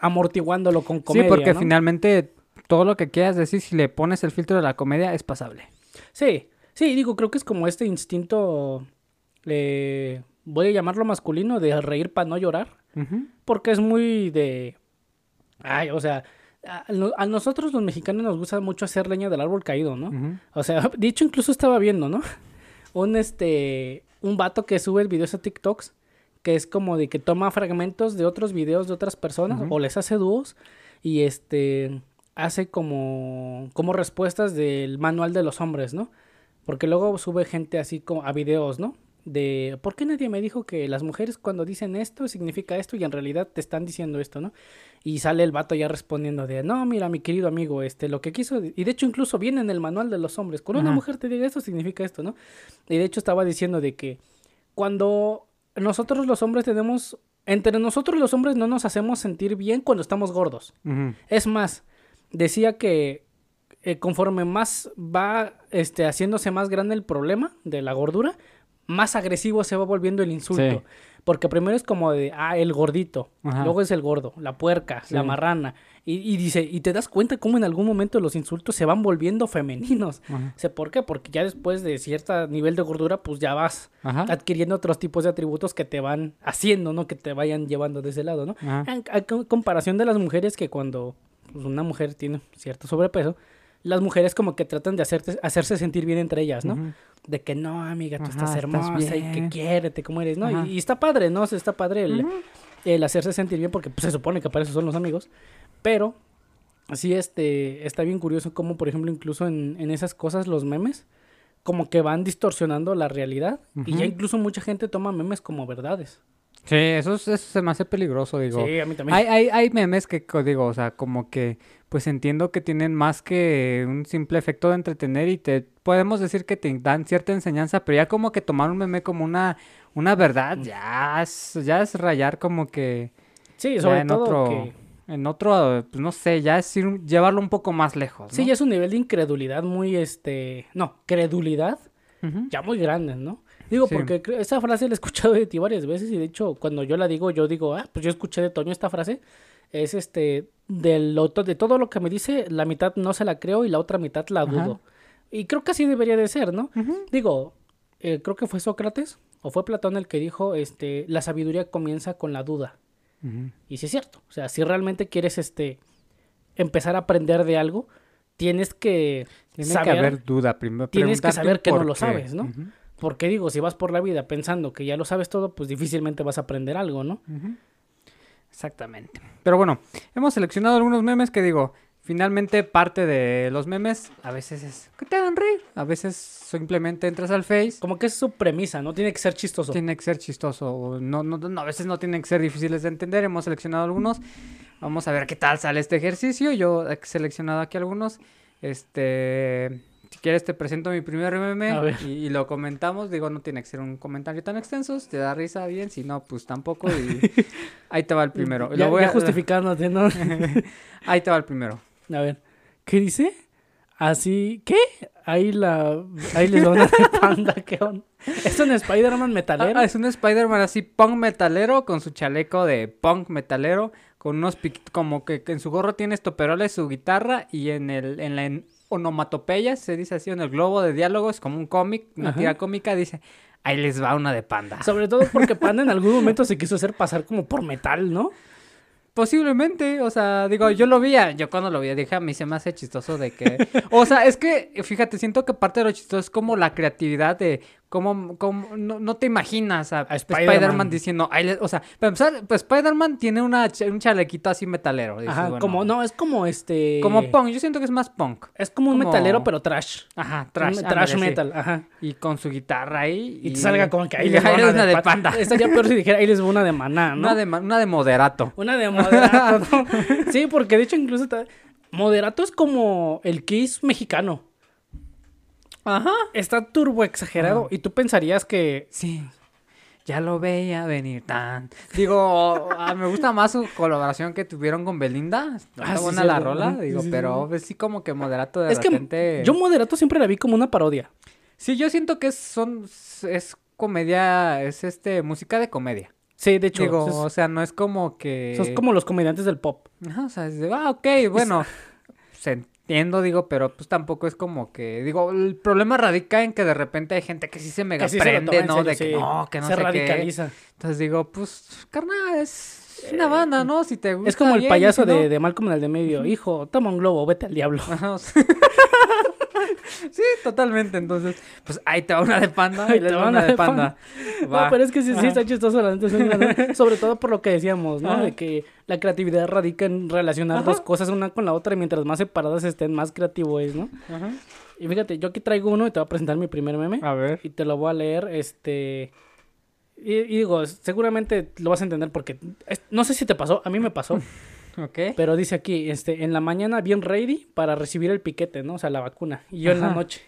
amortiguándolo con comedia. Sí, porque ¿no? finalmente todo lo que quieras decir, si le pones el filtro de la comedia, es pasable. Sí, sí, digo, creo que es como este instinto, eh, voy a llamarlo masculino, de reír para no llorar, porque es muy de... Ay, o sea, a, nosotros los mexicanos nos gusta mucho hacer leña del árbol caído, ¿no? O sea, [laughs] de hecho incluso estaba viendo, ¿no? [laughs] Un este un vato que sube videos a TikToks que es como de que toma fragmentos de otros videos de otras personas o les hace dúos y este hace como como respuestas del manual de los hombres, ¿no? Porque luego sube gente así como a videos, ¿no? De ¿por qué nadie me dijo que las mujeres cuando dicen esto significa esto y en realidad te están diciendo esto, ¿no? Y sale el vato ya respondiendo de, no, mira, mi querido amigo, este, lo que quiso, y de hecho incluso viene en el manual de los hombres, cuando una mujer te diga esto significa esto, ¿no? Y de hecho estaba diciendo de que cuando nosotros los hombres tenemos, entre nosotros los hombres no nos hacemos sentir bien cuando estamos gordos. Es más, decía que eh, conforme más va este, haciéndose más grande el problema de la gordura, más agresivo se va volviendo el insulto. Sí. Porque primero es como de, ah, el gordito, Ajá. luego es el gordo, la puerca, la marrana. Y, y dice, y te das cuenta cómo en algún momento los insultos se van volviendo femeninos. Ajá. Sé por qué, porque ya después de cierto nivel de gordura, pues ya vas Ajá. adquiriendo otros tipos de atributos que te van haciendo, ¿no? Que te vayan llevando de ese lado, ¿no? En, comparación de las mujeres que cuando pues, una mujer tiene cierto sobrepeso, las mujeres como que tratan de hacerte, hacerse sentir bien entre ellas, ¿no? De que no, amiga, tú Ajá, estás estás hermosa y que quiérete como eres, ¿no? Y, y está padre, ¿no? O sea, está padre el, el hacerse sentir bien porque pues, se supone que para eso son los amigos. Pero sí, este, está bien curioso cómo, por ejemplo, incluso en, en esas cosas, los memes, como que van distorsionando la realidad. Y ya incluso mucha gente toma memes como verdades. Sí, eso, es- eso se me hace peligroso, digo. Sí, a mí también. Hay, hay, hay memes que, digo, o sea, como que, pues entiendo que tienen más que un simple efecto de entretener y te podemos decir que te dan cierta enseñanza, pero ya como que tomar un meme como una, una verdad, ya es, ya es rayar como que sí, sobre en todo otro, que... en otro, pues no sé, ya es ir- llevarlo un poco más lejos, Sí, ¿no? ya es un nivel de incredulidad muy, este... No, credulidad ya muy grande, ¿no? Digo, Sí. porque esa frase la he escuchado de ti varias veces y de hecho cuando yo la digo, yo digo, ah, pues yo escuché de Toño esta frase. Es este, del otro- de todo lo que me dice, la mitad no se la creo y la otra mitad la Ajá. dudo. Y creo que así debería de ser, ¿no? Digo, eh, creo que fue Sócrates o fue Platón el que dijo, este, la sabiduría comienza con la duda. Y sí es cierto. O sea, si realmente quieres este empezar a aprender de algo, tienes que Tiene saber. que haber duda primero. tienes que saber que no lo sabes, ¿no? Porque digo, si vas por la vida pensando que ya lo sabes todo, pues difícilmente vas a aprender algo, ¿no? Exactamente. Pero bueno, hemos seleccionado algunos memes que digo, finalmente parte de los memes a veces es que te hagan reír, a veces simplemente entras al Face, Como que es su premisa, ¿no? Tiene que ser chistoso. tiene que ser chistoso, o no, no, no, a veces no tienen que ser difíciles de entender, hemos seleccionado algunos, vamos a ver qué tal sale este ejercicio, yo he seleccionado aquí algunos, este, si quieres te presento mi primer meme y, y lo comentamos, digo, no tiene que ser un comentario tan extenso, si te da risa bien, si no, pues tampoco, y [laughs] ahí te va el primero. Ya, Lo voy ya a- justificándote, ¿no? [laughs] Ahí te va el primero. a ver, ¿qué dice? Así, ¿qué? Ahí la, ahí les van a [laughs] panda, ¿qué onda? Es un Spider-Man metalero. Ah, es un Spider-Man así punk metalero con su chaleco de punk metalero, con unos como que, que en su gorro tiene estoperoles, su guitarra y en el en la en- onomatopeya, se dice así, en el globo de diálogo, es como un cómic, una tira cómica, dice, ahí les va una de panda. Sobre todo porque Panda en algún momento se quiso hacer pasar como por metal, ¿no? Posiblemente, o sea, digo, yo lo vi, yo cuando lo vi dije, a mí se me hace chistoso de que, o sea, es que, fíjate, siento que parte de lo chistoso es como la creatividad de cómo, cómo no, no te imaginas a, A Spider-Man diciendo, o sea, para empezar, pues Spider-Man tiene una, un chalequito así metalero. dices, Ajá, bueno, como, no, es como este... Como punk, yo siento que es más punk. Es como un metalero, pero trash. Ajá, Un trash. trash ándale, sí. metal, ajá. Y con su guitarra ahí. Y te salga como que ahí y les una, una de, de panda. panda. [laughs] Estaría peor si dijera ahí les va una de maná, ¿no? Una de, una de moderato. [laughs] Una de moderato, ¿no? [laughs] Sí, porque de hecho incluso. Moderato es como el Kiss mexicano. Ajá. Está turbo exagerado. Y tú pensarías que... Sí. ya lo veía venir tan. Digo, ah, me gusta más su colaboración que tuvieron con Belinda. Está Ah, buena sí, la sí, rola, sí, digo, pero sí como que moderato de es que repente. yo Moderato siempre la vi como una parodia. Sí, yo siento que es, son, es comedia, es este, música de comedia. Sí, de hecho, Digo, es- o sea, no es como que... son como los comediantes del pop. Ajá, o sea, es de, ah, ok, bueno, se [laughs] entiendo, digo, pero pues tampoco es como que, digo, el problema radica en que de repente hay gente que sí se mega se prende, ¿no? serio, de que sí. no, que no se sé qué. radicaliza. Entonces digo, pues, carnal, es una banda, ¿no? Si te gusta Es como el bien, payaso si no- de, de Malcolm en el de medio. Hijo, toma un globo, vete al diablo. Ajá, [laughs] o sea- [laughs] sí, totalmente, entonces, pues ahí te va una de panda, Ahí te les va una de panda. No, pero es que sí, sí está chistoso la. [laughs] Sobre todo por lo que decíamos, ¿no? Ajá. De que la creatividad radica en relacionar Ajá. dos cosas una con la otra y mientras más separadas estén, más creativo es, ¿no? Ajá. Y fíjate, yo aquí traigo uno y te voy a presentar mi primer meme. A ver. Y te lo voy a leer, este... Y, y digo, seguramente lo vas a entender porque... es- no sé si te pasó, a mí me pasó. Ok. Pero dice aquí, este, en la mañana bien ready para recibir el piquete, ¿no? O sea, la vacuna. Y yo en la noche.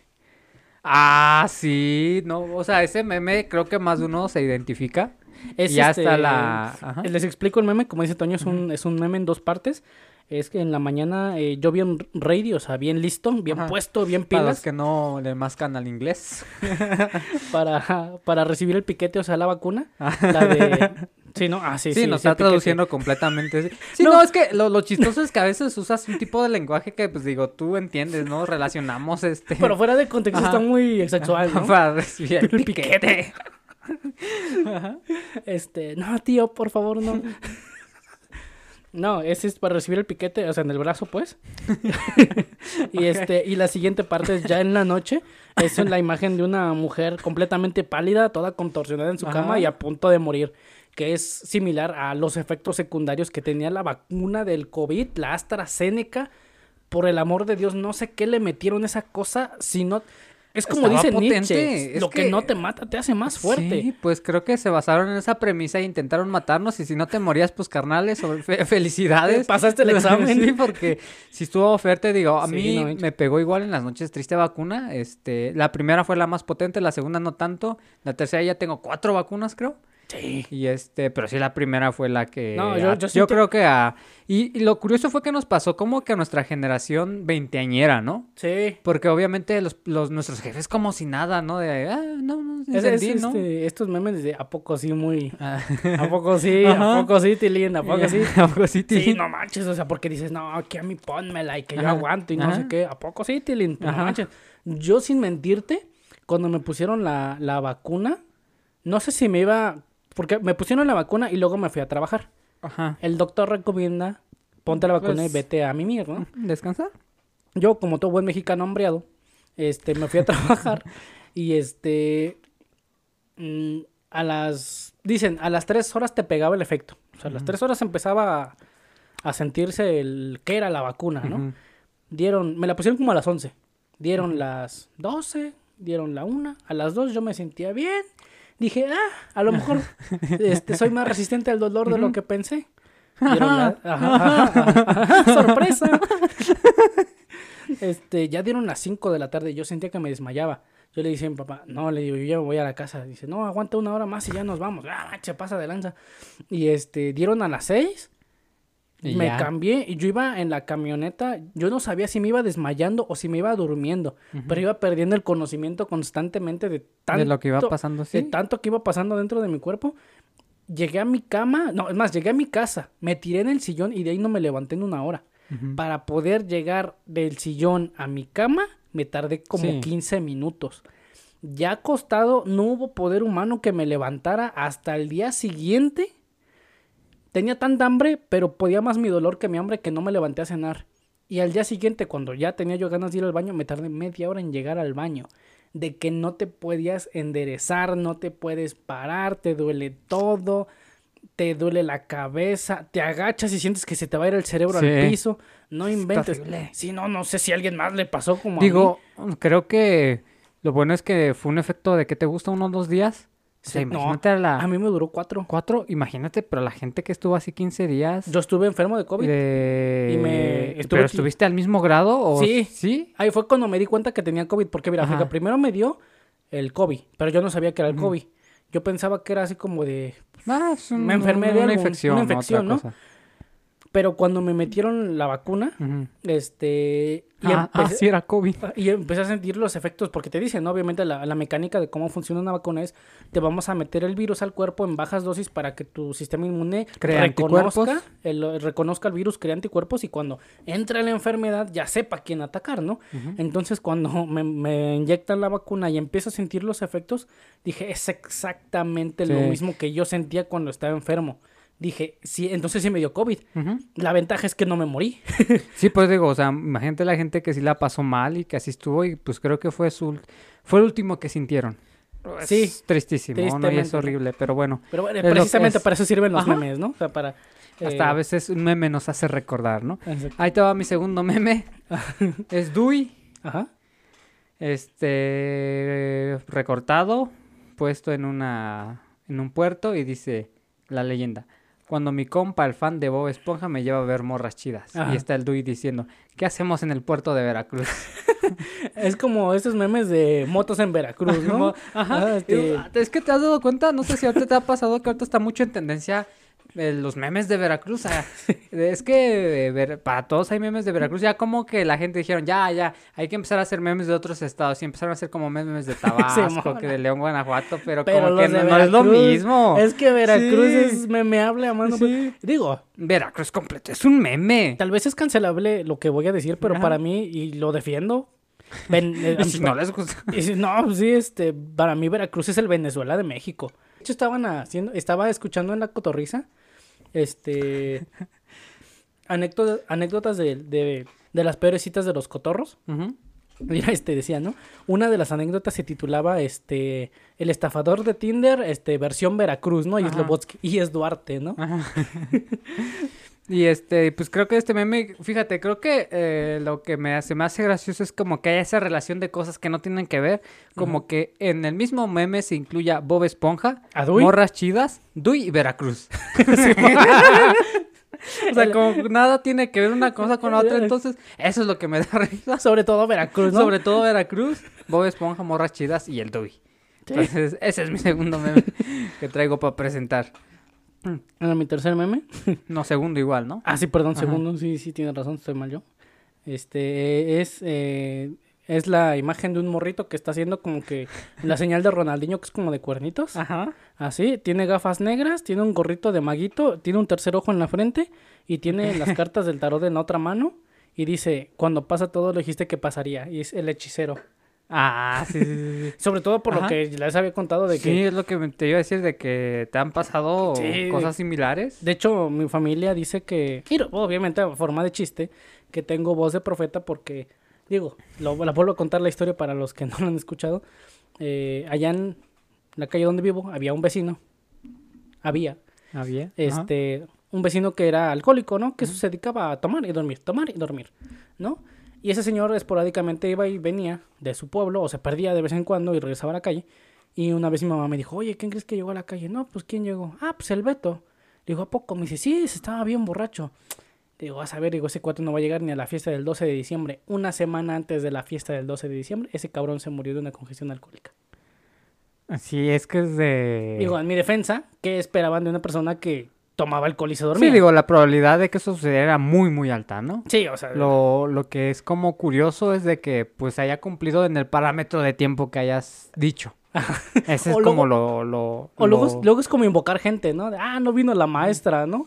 Ah, sí, no, o sea, ese meme creo que más de uno se identifica. Es Y ya este, está la... Ajá. Les explico el meme, como dice Toño, es un, es un meme en dos partes. Es que en la mañana eh, yo bien ready, o sea, bien listo, bien Ajá. puesto, bien Para los pilas que no le mascan al inglés. [laughs] para, para recibir el piquete, o sea, la vacuna. La de... Sí, ¿no? Ah, sí, Sí, sí. nos sí, está piquete. traduciendo completamente. Sí, [laughs] Sí, No. no, es que lo, lo chistoso es que a veces usas un tipo de lenguaje que, pues digo, tú entiendes, ¿no? Relacionamos este... Pero fuera de contexto Ajá. está muy sexual, ¿no? [laughs] Para recibir el El piquete. Este, no, tío, por favor, no. No, ese es para recibir el piquete, o sea, en el brazo, pues. [laughs] y este, y la siguiente parte es ya en la noche. Es en la imagen de una mujer completamente pálida, toda contorsionada en su Ajá. cama y a punto de morir. Que es similar a los efectos secundarios que tenía la vacuna del COVID, la AstraZeneca. Por el amor de Dios, no sé qué le metieron esa cosa, si no. Es como dice potente, Nietzsche, es lo que... que- no te mata te hace más fuerte. Sí, pues creo que se basaron en esa premisa e intentaron matarnos y si no te morías, pues carnales, fe- felicidades. [laughs] Pasaste el [laughs] examen. sí, [laughs] porque si estuvo fuerte, digo, a Sí, mí no me pegó igual en las noches triste vacuna. Este, la primera fue la más potente, la segunda no tanto, la tercera ya tengo cuatro vacunas, creo. Sí. Y este, pero sí la primera fue la que No, yo- a- yo yo, siento- creo que a y, y lo curioso fue que nos pasó como que a nuestra generación veinteañera, ¿no? Sí. Porque obviamente los, los nuestros jefes como si nada, ¿no? De ah, no, no, Es, es, entendí, ¿no? este, estos memes de a poco sí muy... Ah. ¿A poco sí? Ajá. ¿A poco [laughs] sí, Tilín? ¿A poco sí? ¿A poco sí, Sí, Tilín? no manches, o sea, porque dices, no, que a mí pónmela y que yo aguanto y no sé qué. ¿A poco sí, Tilín? No manches. Yo, sin mentirte, cuando me pusieron la, la vacuna, no sé si me iba... Porque me pusieron la vacuna y luego me fui a trabajar. Ajá. El doctor recomienda, ponte la vacuna Pues- y vete a mimir, ¿no? ¿Descansar? Yo, como todo buen mexicano hambreado, este, me fui a [laughs] trabajar y este, mm, a las, dicen, a las tres horas te pegaba el efecto. O sea, a las tres horas empezaba a, a sentirse el, que era la vacuna, ¿no? Dieron, me la pusieron como a las 11. Dieron las 12, dieron la 1. A las 2 yo me sentía bien. Dije, ah, a lo mejor [laughs] este, soy más resistente al dolor de lo que pensé. [laughs] La- ajá, ajá, ajá, ajá, sorpresa. Este, ya dieron las 5 de la tarde. Yo sentía que me desmayaba. Yo le dije a mi papá, no, le digo, yo ya me voy a la casa. Dice, no, aguanta una hora más y ya nos vamos. Ah, se pasa de lanza. Y este, dieron a las 6. Y Me ya. cambié y yo iba en la camioneta. Yo no sabía si me iba desmayando o si me iba durmiendo. Pero iba perdiendo el conocimiento constantemente de tanto, de lo que iba pasando, sí. de tanto que iba pasando dentro de mi cuerpo. Llegué a mi cama, no, es más, llegué a mi casa, me tiré en el sillón y de ahí no me levanté en una hora. Para poder llegar del sillón a mi cama, me tardé como Sí. 15 minutos. Ya acostado, no hubo poder humano que me levantara hasta el día siguiente. Tenía tanta hambre, pero podía más mi dolor que mi hambre que no me levanté a cenar. Y al día siguiente, cuando ya tenía yo ganas de ir al baño, me tardé media hora en llegar al baño. De que no te podías enderezar, no te puedes parar, te duele todo, te duele la cabeza, te agachas y sientes que se te va a ir el cerebro Sí. al piso. No inventes. Sí, no, no sé si a alguien más le pasó como a mí. Digo, creo que lo bueno es que fue un efecto de que te gusta unos dos días. O sea, Sí, no, imagínate a la... A mí me duró cuatro. Cuatro, imagínate, pero la gente que estuvo así 15 días... Yo estuve enfermo de COVID. de- y me estuve ¿Pero estuviste al mismo grado o...? Sí. ¿Sí? Ahí fue cuando me di cuenta que tenía COVID. Porque, mira, fíjate, primero me dio el COVID, pero yo no sabía que era el COVID. Yo pensaba que era así como de... Ah, es un- Me enfermé de una algo, infección, una infección, ¿no? cosa. Pero cuando me metieron la vacuna, este... Y, Ah, ah, sí era COVID. y empecé a sentir los efectos, porque te dicen, ¿no? Obviamente la, la mecánica de cómo funciona una vacuna es, te vamos a meter el virus al cuerpo en bajas dosis para que tu sistema inmune Crea reconozca el, reconozca el virus, crea anticuerpos y cuando entra la enfermedad ya sepa quién atacar, ¿no? Entonces cuando [laughs] me, me inyectan la vacuna y empiezo a sentir los efectos, dije, es exactamente lo mismo que yo sentía cuando estaba enfermo. Dije, sí, entonces sí me dio COVID. La ventaja es que no me morí. [laughs] Sí, pues digo, o sea, imagínate la gente que sí la pasó mal y que así estuvo y pues creo que fue su fue el último que sintieron. Sí, Es tristísimo, ¿no? Y es horrible, pero bueno, Pero bueno, precisamente es. para eso sirven los Ajá. memes, ¿no? O sea, para... hasta eh, a veces un meme nos hace recordar, ¿no? exacto. Ahí te va mi segundo meme. [laughs] es Dewey, Ajá. este recortado, puesto en una en un puerto y dice la leyenda. Cuando mi compa, el fan de Bob Esponja, me lleva a ver morras chidas. Ajá. Y está el Dewey diciendo, ¿qué hacemos en el puerto de Veracruz? [laughs] Es como estos memes de motos en Veracruz, ¿no? [laughs] Ajá. Ah, este- Es que te has dado cuenta, no sé si ahorita te ha pasado que ahorita está mucho en tendencia eh, los memes de Veracruz. ah, es que eh, ver- para todos hay memes de Veracruz. Ya como que la gente dijeron, ya, ya, hay que empezar a hacer memes de otros estados. Y empezaron a hacer como memes de [laughs] Tabasco, que de León, Guanajuato, pero, Pero como que no, no es lo mismo. Es que Veracruz Sí. es memeable a mano. Sí. Digo, Veracruz completo, es un meme. tal vez es cancelable lo que voy a decir, pero para mí, y lo defiendo... [laughs] eh, Y si no les gusta. y si- no, sí, este, para mí Veracruz es el Venezuela de México. De hecho, estaban haciendo, estaba escuchando en la cotorriza, este, anécdotas, anécdotas de, de, de las peores citas de los cotorros. Mira, este decía, ¿no? Una de las anécdotas se titulaba, este, el estafador de Tinder, este, versión Veracruz, ¿no? Y es Ajá. Lobotsky- y es Duarte, ¿no? Ajá. [laughs] y este, pues creo que este meme, fíjate, creo que eh, lo que me hace, hace gracioso es como que hay esa relación de cosas que no tienen que ver, como que en el mismo meme se incluya Bob Esponja. Morras Chidas, Dui y Veracruz. [laughs] [laughs] o sea, como nada tiene que ver una cosa con la otra, entonces eso es lo que me da [laughs] risa. Sobre todo Veracruz, ¿no? Sobre todo Veracruz, Bob Esponja, Morras Chidas y el Dui. Sí. Entonces, ese es mi segundo meme que traigo para presentar. Ah, mi tercer meme. [laughs] No, segundo igual, ¿no? Ah, sí, perdón, Ajá. segundo. Sí, sí, tiene razón, estoy mal yo. Este, es, eh, es la imagen de un morrito que está haciendo como que la señal de Ronaldinho, que es como de cuernitos. Ajá. Así, tiene gafas negras, tiene un gorrito de maguito, tiene un tercer ojo en la frente y tiene las [laughs] cartas del tarot en la otra mano. Y dice, cuando pasa todo, lo dijiste que pasaría. Y es el hechicero. Ah, sí, sí, sí. sí. Sobre todo por lo que les había contado de Sí, que... es lo que te iba a decir de que te han pasado Sí, cosas similares. De hecho, mi familia dice que, obviamente a forma de chiste, que tengo voz de profeta porque, digo, lo, la vuelvo a contar la historia para los que [laughs] no lo han escuchado. Eh, allá en la calle donde vivo había un vecino, había, Había. ajá. este, un vecino que era alcohólico, ¿no? Que se dedicaba a tomar y dormir, tomar y dormir, ¿no? Y ese señor esporádicamente iba y venía de su pueblo, o se perdía de vez en cuando y regresaba a la calle. Y una vez mi mamá me dijo, oye, ¿quién crees que llegó a la calle? No, pues ¿quién llegó? Ah, pues el Beto. Le digo, ¿a poco? Me dice, sí, se estaba bien borracho. Le digo, vas a ver, digo, ese cuate no va a llegar ni a la fiesta del 12 de diciembre. Una semana antes de la fiesta del 12 de diciembre, ese cabrón se murió de una congestión alcohólica. Sí, es que es de... Digo, en mi defensa, ¿qué esperaban de una persona que tomaba alcohol y se dormía? Sí, digo, la probabilidad de que eso sucediera era muy, muy alta, ¿no? Sí, o sea, Lo, lo que es como curioso es de que pues haya cumplido en el parámetro de tiempo que hayas dicho. [laughs] Ese es O como luego- lo... lo, O luego, lo- luego es como invocar gente, ¿no? De, ah, no vino la maestra, ¿no?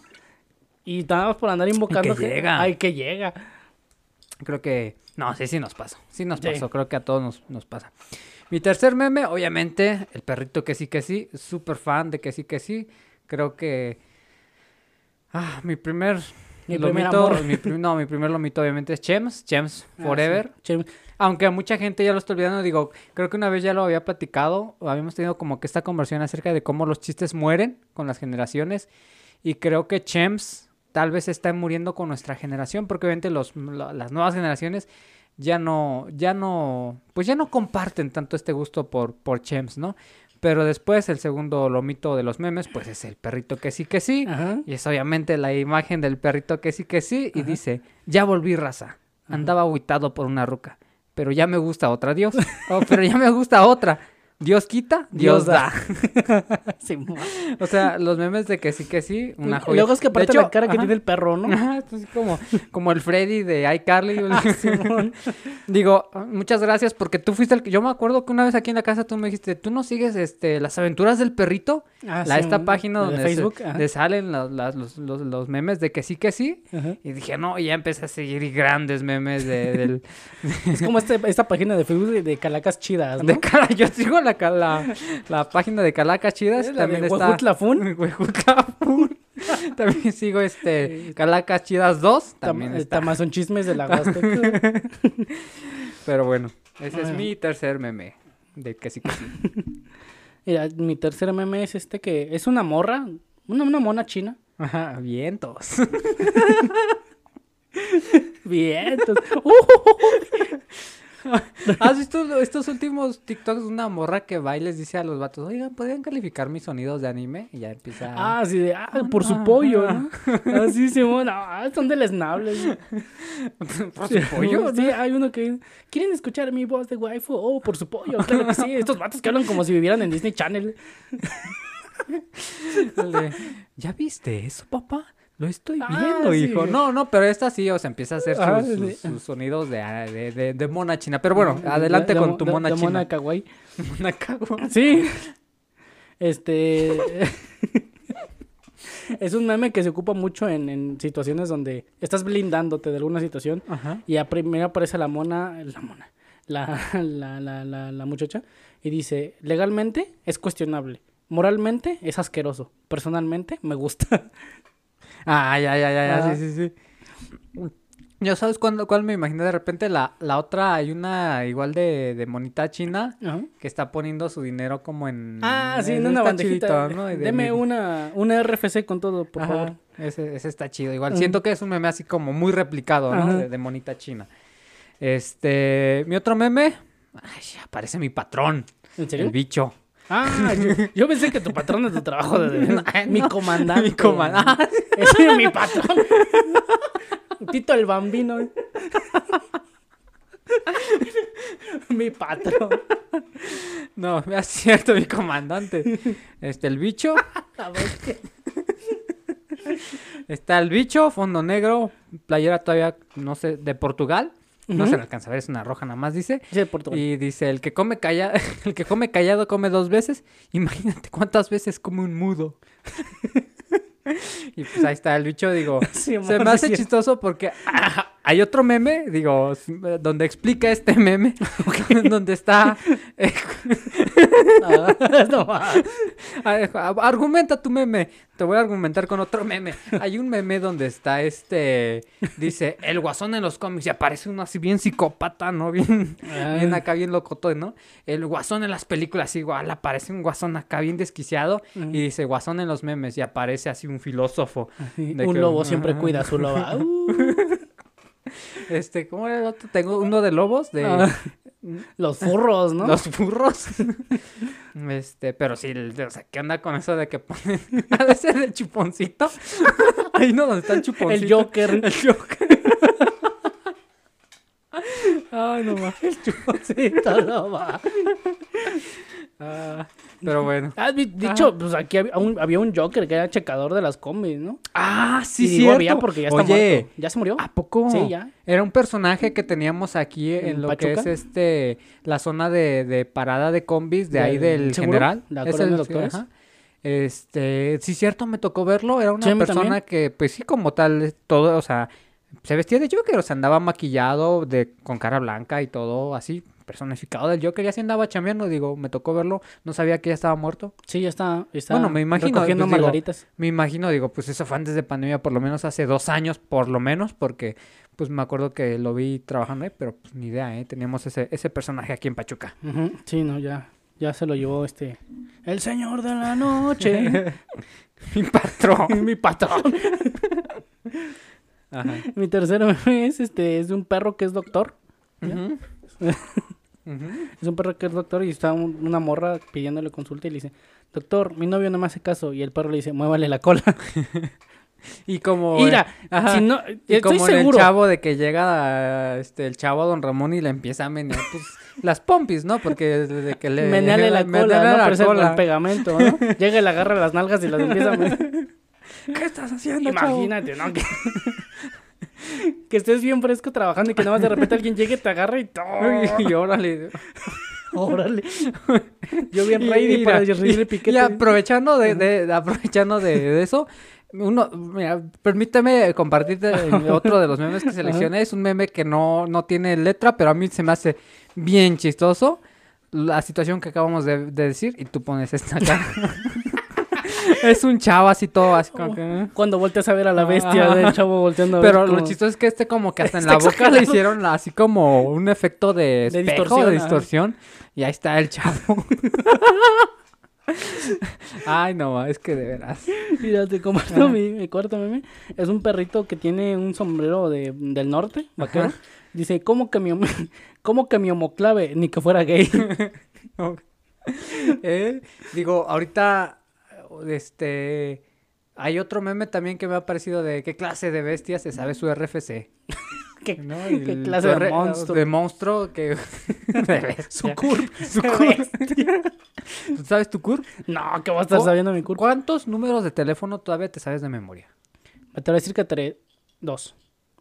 Y nada más por andar invocando que gente- llega. Ay, que llega. Creo que... No, sí, sí nos pasó. Sí nos Sí. pasó. Creo que a todos nos, nos pasa. Mi tercer meme, obviamente, el perrito que sí que sí. Súper fan de que sí que sí. Creo que... Ah, mi primer... Mi lomito, mi prim- no, mi primer lomito obviamente es Chems. Chems Ah, Forever. sí. Che- Aunque a mucha gente ya lo está olvidando, digo, creo que una vez ya lo había platicado, o habíamos tenido como que esta conversación acerca de cómo los chistes mueren con las generaciones, y creo que Chems tal vez está muriendo con nuestra generación, porque obviamente los, la- las nuevas generaciones ya no, ya no, pues ya no comparten tanto este gusto por, por Chems, ¿no? Pero después el segundo lomito de los memes, pues es el perrito que sí que sí, Ajá. y es obviamente la imagen del perrito que sí que sí, y Ajá. dice, ya volví raza, andaba aguitado por una ruca, pero ya me gusta otra, Dios, [laughs] oh, pero ya me gusta otra, Dios quita, Dios, Dios da. da. [laughs] Simón. o sea, los memes de que sí, que sí, una Y joya. Luego es que De aparte hecho, la cara que tiene el perro, ¿no? Ajá, esto es como, como el Freddy de iCarly. [laughs] Ah. [laughs] Digo, muchas gracias porque tú fuiste el que... Yo me acuerdo que una vez aquí en la casa tú me dijiste, ¿tú no sigues este, las aventuras del perrito? Ah, la, esta Simón. página donde se- Facebook. de salen los, los, los- los memes de que sí, que sí. Ajá. Y dije, no, y ya empecé a seguir grandes memes de, del, Es como este, esta página de Facebook de, de calacas chidas, ¿no? de Cala- Yo sigo la, la, la página de Calacas Chidas. Es la También de. Huejutlafún. Huejutlafún. [laughs] [laughs] También sigo este Calacas Chidas 2. También Tam- está. Tamazón chismes de la [laughs] Huasteca. Pero bueno, ese es mi tercer meme. De que sí que sí. Mira, mi tercer meme es este que es una morra, una, una mona china. Ajá, vientos. Bien. entonces- [laughs] ¿Has visto estos últimos TikToks de una morra que va y les dice a los vatos, oigan, ¿podrían calificar mis sonidos de anime? Y ya empieza. Ah, sí, de, ah, por su pollo, ¿no? Así, Simón, ah, son deleznables. [laughs] por su pollo. Sí, hay uno que quieren escuchar mi voz de waifu. Oh, por su pollo, claro que sí. Estos vatos que hablan como si vivieran en Disney Channel. [laughs] ¿Ya viste eso, papá? Lo estoy Ah, viendo, sí. hijo. No, no, pero esta sí, o sea, empieza a hacer sus, Ah, sus- sí. sus sonidos de, ah, de, de- de mona china. Pero bueno, adelante De- con tu mona china. mona kawaii. [laughs] Mona cago. Sí. Este. [laughs] es un meme que se ocupa mucho en, en situaciones donde estás blindándote de alguna situación Ajá. y a primero aparece la mona. La mona. La, la, la, la muchacha y dice: legalmente es cuestionable. Moralmente es asqueroso. Personalmente me gusta. Ah, ya, ya, ya, ya, sí, sí, sí. Yo sabes cuándo, cuál me imaginé de repente la, la otra, hay una igual de, de monita china que está poniendo su dinero como en... Ah, sí, en una bandejita. chidito, ¿no? De- Deme una, una RFC con todo, por Ajá, favor. Ese, ese está chido. Igual siento que es un meme así como muy replicado, ¿no? De, de monita china. Este, mi otro meme, ay, aparece mi patrón, ¿En serio? el bicho. Ah, yo, yo pensé que tu patrón de tu trabajo, de, [laughs] [laughs] mi comandante. Mi comandante. Ese es mi patrón. [laughs] Tito el bambino. mi patrón. No, es cierto, mi comandante. Este, el bicho. Está el bicho, fondo negro, playera todavía, no sé, de Portugal. No se le alcanza a ver, es una roja nada más, dice. Sí. Y dice, el que come callado, [laughs] el que come callado come dos veces. Imagínate cuántas veces come un mudo. [laughs] y pues ahí está el bicho, digo. Sí, se me hace chistoso porque hay otro meme, digo, s- donde explica este [laughs] meme, [laughs] donde está... [laughs] eh, Ah, no va. Ah, Argumenta tu meme. Te voy a argumentar con otro meme. Hay un meme donde está este. Dice, el guasón en los cómics. Y aparece uno así bien psicópata, ¿no? Bien, Ah. bien acá, bien locoto, ¿no? El guasón en las películas, igual. Aparece un guasón acá bien desquiciado. Y dice, guasón en los memes. Y aparece así un filósofo. De un que- lobo siempre cuida a su loba. Uh, [laughs] Este, ¿cómo era el otro? Tengo uno de lobos, de Ah, [laughs] los furros, ¿no? los burros. [laughs] Este, pero sí, o sea, ¿qué onda con eso de que ponen a veces el chuponcito? Ahí no, donde está el chuponcito. El Joker. El Joker. Ay, no más. El chuponcito loba. Ah, pero [laughs] bueno. Vi- dicho, pues aquí había un, había un Joker que era checador de las combis, ¿no? Ah, sí, cierto. había porque ya está Oye, muerto. ¿Ya se murió? ¿a poco? Sí, ya. Era un personaje que teníamos aquí en, ¿En lo que es este la zona de, de parada de combis de ahí ¿Del seguro? general. ¿La Es el- Doctores? ajá. Este, sí cierto, me tocó verlo, era una Sí, persona también. que pues sí como tal todo, o sea, se vestía de Joker, o sea, andaba maquillado de con cara blanca y todo así, personificado del Joker, y así andaba chambeando, digo, me tocó verlo, no sabía que ya estaba muerto. Sí, ya está. está Bueno, me imagino, Recogiendo pues, digo. Me imagino, digo, pues eso fue antes de pandemia, por lo menos hace dos años, por lo menos, porque pues me acuerdo que lo vi trabajando ahí, pero pues ni idea, ¿eh? Teníamos ese, ese personaje aquí en Pachuca. Sí, no, ya. Ya se lo llevó este. El señor de la noche. [laughs] Mi patrón. [laughs] Mi patrón. Ajá. Mi tercero es este. Es un perro que es doctor. [laughs] Es un perro que es doctor y está un- una morra pidiéndole consulta y le dice, doctor, mi novio no me hace caso. Y el perro le dice, muévale la cola. [laughs] Y como. Mira, Ajá. si no, Y estoy como en el seguro. chavo de que llega este, el chavo a Don Ramón y le empieza a menear pues, las pompis, ¿no? Porque desde que le... Meneale la cola, ¿no? la Pero cola. el pegamento, ¿no? Llega y le agarra las nalgas y las empieza a menear. [laughs] ¿Qué estás haciendo, chavo? Imagínate, ¿no? [laughs] [laughs] Que, estés bien fresco trabajando y que nada más de repente alguien llegue, te agarre y todo. [laughs] Y órale. [laughs] Órale. Yo bien ready para recibir piquete. Y aprovechando de, de- de- aprovechando de, de eso, uno, mira, permíteme compartirte otro de los memes que seleccioné. Es un meme que no, no tiene letra, pero a mí se me hace bien chistoso la situación que acabamos de, de decir y tú pones esta acá. Es un chavo así todo, así como que... ¿eh? Cuando volteas a ver a la bestia Ajá. del chavo volteando a ver Pero lo chistoso es que este como que hasta en [laughs] la boca le hicieron así como un efecto de, De distorsión, de ajá. distorsión. Y ahí está el chavo. [laughs] Ay, no, es que de veras. Mira, te comparto mi, mi cuarto meme. Es un perrito que tiene un sombrero de, del norte, vaquero. Ajá. Dice, ¿cómo que mi, [laughs] cómo que mi homoclave? Ni que fuera gay. Eh, Digo, ahorita, este... Hay otro meme también que me ha parecido de qué clase de bestia se sabe su RFC. [laughs] ¿Qué, ¿no? qué El- clase de monstruo? De monstruo que... [laughs] de. Su curp. Su Qué curp. bestia. ¿Tú sabes tu curp? No, que va a estar ¿Cu- sabiendo mi curp. ¿Cuántos números de teléfono todavía te sabes de memoria? Te voy a decir que tres. Dos.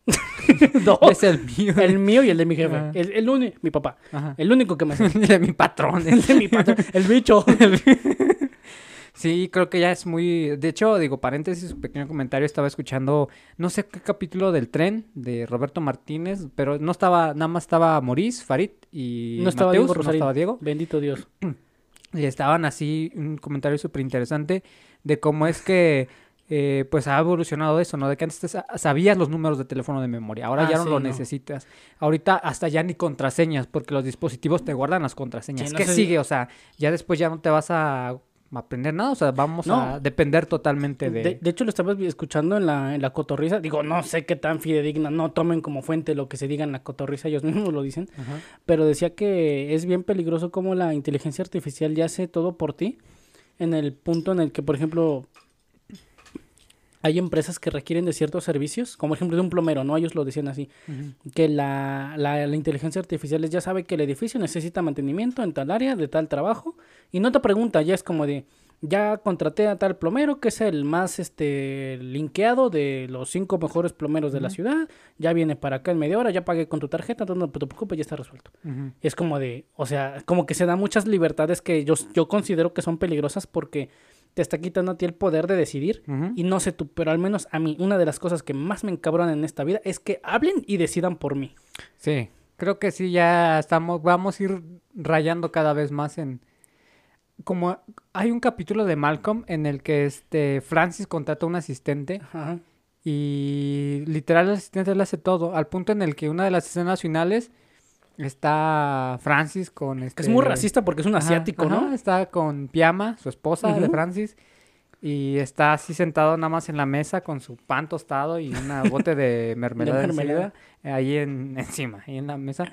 [laughs] Dos. Es el mío. El mío y el de mi jefe. Ajá. El, el único, mi papá. Ajá. El único que me sé. de mi patrón. El de mi patrón. El bicho. Sí, creo que ya es muy... De hecho, digo, paréntesis, un pequeño comentario, estaba escuchando, no sé qué capítulo del tren de Roberto Martínez, pero no estaba, nada más estaba Maurice, Farid y No estaba Mateus, Diego no estaba Diego. Bendito Dios. [clears throat] Y estaban así, un comentario súper interesante de cómo es que, eh, pues ha evolucionado eso, ¿no? De que antes te sa- sabías los números de teléfono de memoria, ahora Ah, ya no sí, lo no. necesitas. Ahorita hasta ya ni contraseñas, porque los dispositivos te guardan las contraseñas. Sí, no ¿Qué sigue? O sea, ya después ya no te vas a aprender nada, o sea, vamos No. a depender totalmente de... De, de hecho, lo estaba escuchando en la, en la cotorriza. Digo, no sé qué tan fidedigna, no tomen como fuente lo que se diga en la cotorriza, ellos [laughs] mismos lo dicen. Ajá. Pero decía que es bien peligroso como la inteligencia artificial ya hace todo por ti. En el punto en el que, por ejemplo, hay empresas que requieren de ciertos servicios, como por ejemplo de un plomero, ¿no? Ellos lo decían así. Que la, la, la inteligencia artificial ya sabe que el edificio necesita mantenimiento en tal área, de tal trabajo, y no te pregunta, ya es como de, ya contraté a tal plomero, que es el más este linkeado de los cinco mejores plomeros de la ciudad, ya viene para acá en media hora, ya pagué con tu tarjeta, entonces no te preocupes, ya está resuelto. Es como de, o sea, como que se da muchas libertades que yo, yo considero que son peligrosas porque te está quitando a ti el poder de decidir y no sé tú, pero al menos a mí, una de las cosas que más me encabronan en esta vida es que hablen y decidan por mí. Sí, creo que sí, ya estamos, vamos a ir rayando cada vez más en... Como hay un capítulo de Malcolm en el que este Francis contrata a un asistente Ajá. y literal el asistente le hace todo, al punto en el que una de las escenas finales está Francis con este... Es muy racista porque es un Ajá, asiático, ajá, ¿no? Está con Piama, su esposa de Ujú. Francis, y está así sentado nada más en la mesa con su pan tostado y una [laughs] bote de mermelada, mermelada. enseguida, eh, ahí en, [laughs] encima, ahí en la mesa.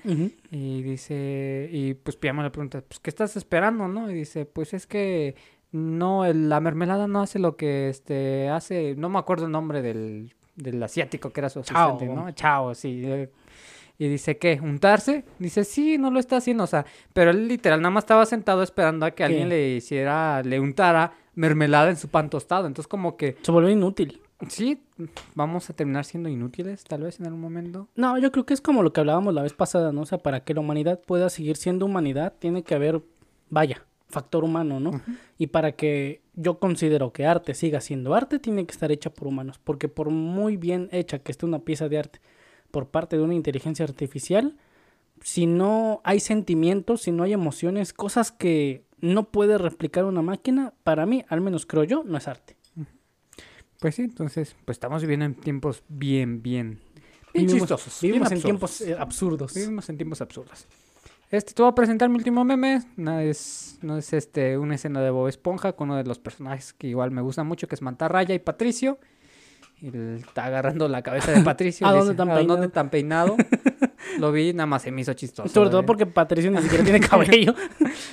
Y dice, y pues Piama le pregunta, pues, ¿qué estás esperando, no? Y dice, pues es que no, el- la mermelada no hace lo que este hace, no me acuerdo el nombre del, del asiático que era su Chao. asistente, ¿no? Chao, sí. Y dice, ¿qué? ¿Untarse? Dice, sí, no lo está haciendo, o sea, pero él literal nada más estaba sentado esperando a que alguien le hiciera, le untara mermelada en su pan tostado. Entonces como que, Se vuelve inútil. sí, vamos a terminar siendo inútiles tal vez en algún momento. No, yo creo que es como lo que hablábamos la vez pasada, ¿no? O sea, para que la humanidad pueda seguir siendo humanidad, tiene que haber, vaya, factor humano, ¿no? Y para que yo considero que arte siga siendo arte, tiene que estar hecha por humanos. Porque por muy bien hecha que esté una pieza de arte por parte de una inteligencia artificial, si no hay sentimientos, si no hay emociones, cosas que no puede replicar una máquina, para mí, al menos creo yo, no es arte. Pues sí, entonces, pues estamos viviendo en tiempos bien, bien, bien Vivimos- chistosos. bien Vivimos en tiempos eh, absurdos. Vivimos en tiempos absurdos. Este, te voy a presentar mi último meme. No es, no es este, una escena de Bob Esponja con uno de los personajes que igual me gusta mucho, que es Mantarraya y Patricio. Y está agarrando la cabeza de [laughs] Patricio. ¿A y dónde dice, tan ¿A dónde peinado?" tan peinado? [laughs] Lo vi, nada más se me hizo chistoso. Sobre todo eh. porque Patricio ni siquiera tiene [laughs] cabello.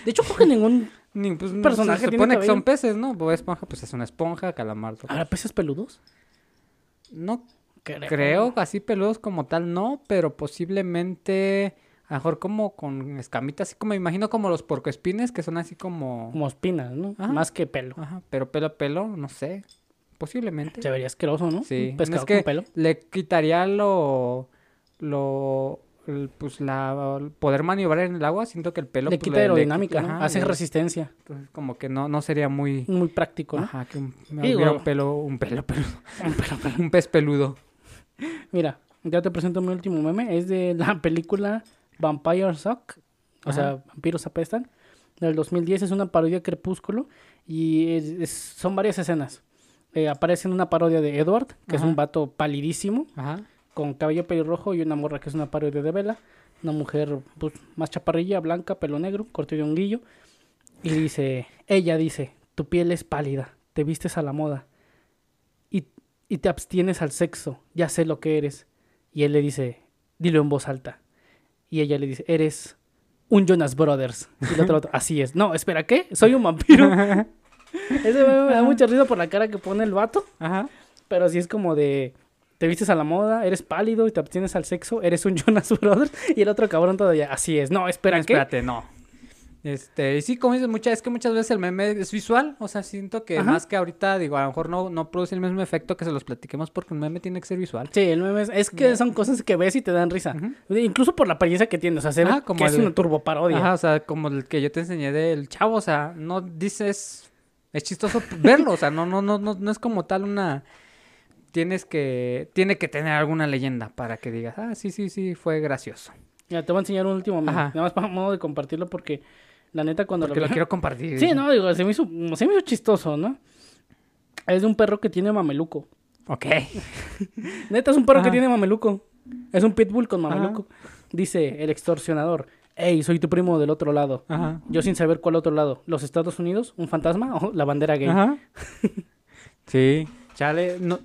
De hecho, creo que ningún... Ni, pues, personaje se tiene supone que son peces, ¿no? Bob Esponja, pues es una esponja, calamardo. ¿Habrá peces peludos? No creo, así peludos como tal, no, pero posiblemente a lo mejor como con escamitas, así como me imagino como los porcoespines, que son así como... Como espinas, ¿no? Ajá. Más que pelo. Ajá, pero pelo a pelo, no sé. Posiblemente. Se vería asqueroso, ¿no? Sí. Un No, pescado es que con pelo. le quitaría lo... lo pues la poder maniobrar en el agua, siento que el pelo Le pues, quita aerodinámica, ¿no? Hace le- resistencia. entonces, como que no no sería muy Muy práctico, ¿no? ajá, que un, Digo- un pelo un pelo peludo, [laughs] Un pelo, pelo. un pez peludo. Mira, ya te presento mi último meme. Es de la [laughs] película Vampire Suck. O sea, vampiros apestan. Del 2010 es una parodia Crepúsculo. Y es- es- son varias escenas. Eh, aparece en una parodia de Edward, que es un vato palidísimo, Ajá. con cabello pelirrojo, y una morra que es una parodia de Bella. Una mujer pues, más chaparrilla, blanca, pelo negro, corto de honguillo. Y dice, ella dice, tu piel es pálida, te vistes a la moda y, y te abstienes al sexo, ya sé lo que eres. Y él le dice, dilo en voz alta. Y ella le dice, eres un Jonas Brothers. Y el otro, otro, así es. No, espera, ¿qué? Soy un vampiro. [laughs] Eso me, me da mucha risa por la cara que pone el vato. Ajá. Pero sí es como de. Te vistes a la moda, eres pálido y te abstienes al sexo, eres un [laughs] Jonas Brothers. Y el otro cabrón todavía. Así es. No, espera, ¿qué? Espérate, no. Este, y sí, como dices, muchas, es que muchas veces el meme es visual, o sea, siento que Ajá. más que ahorita, digo, a lo mejor no, no produce el mismo efecto que se los platiquemos porque un meme tiene que ser visual. Sí, el meme es, es que son cosas que ves y te dan risa. Incluso por la apariencia que tiene. O sea, se ve Ajá, como que es el- una turboparodia. Ajá, o sea, como el que yo te enseñé del chavo, o sea, no dices, es chistoso verlo, o sea, no, no, no, no, no es como tal una, tienes que, tiene que tener alguna leyenda para que digas, ah, sí, sí, sí, fue gracioso. Mira, te voy a enseñar un último meme. Nada más para modo de compartirlo porque la neta cuando Porque lo vi- quiero compartir. Sí, no, digo, se me hizo, se me hizo chistoso, ¿no? Es de un perro que tiene mameluco. Ok. [laughs] Neta, es un perro que tiene mameluco. Es un pitbull con mameluco. Dice el extorsionador. Hey, soy tu primo del otro lado. Ajá. Yo sin saber cuál otro lado. ¿Los Estados Unidos? ¿Un fantasma? [laughs] ¿O la bandera gay? Ajá. [laughs] Sí. Chale, no,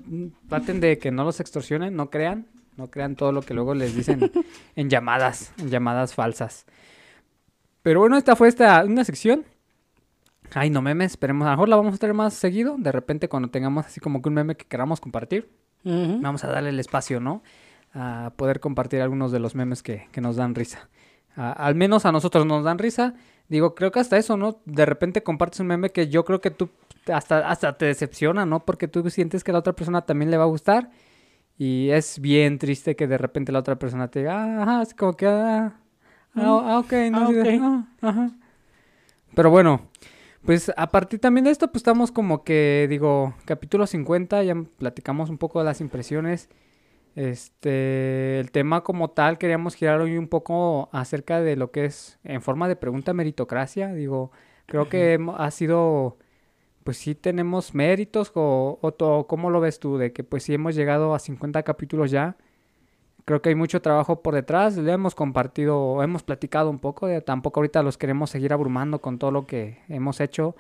traten de que no los extorsionen, no crean, no crean todo lo que luego les dicen [laughs] en llamadas, en llamadas falsas. Pero bueno, esta fue esta una sección. Ay, no memes, esperemos, a lo mejor la vamos a tener más seguido, de repente cuando tengamos así como que un meme que queramos compartir, vamos a darle el espacio, ¿no? A poder compartir algunos de los memes que, que nos dan risa. A- al menos a nosotros nos dan risa. Digo, creo que hasta eso, ¿no? De repente compartes un meme que yo creo que tú hasta, hasta te decepciona, ¿no? Porque tú sientes que a la otra persona también le va a gustar. Y es bien triste que de repente la otra persona te diga, ah, ajá, es como que, ah, ah, ah, ok, no, Ah, sí, ok. ah, ajá. Pero bueno, pues a partir también de esto, pues estamos como que, digo, capítulo 50, ya platicamos un poco de las impresiones. Este, el tema como tal, queríamos girar hoy un poco acerca de lo que es en forma de pregunta meritocracia. Digo, creo que ha sido, pues sí tenemos méritos o, o to- ¿cómo lo ves tú? De que pues sí hemos llegado a 50 capítulos ya. Creo que hay mucho trabajo por detrás. Le hemos compartido, hemos platicado un poco. eh, tampoco ahorita los queremos seguir abrumando con todo lo que hemos hecho.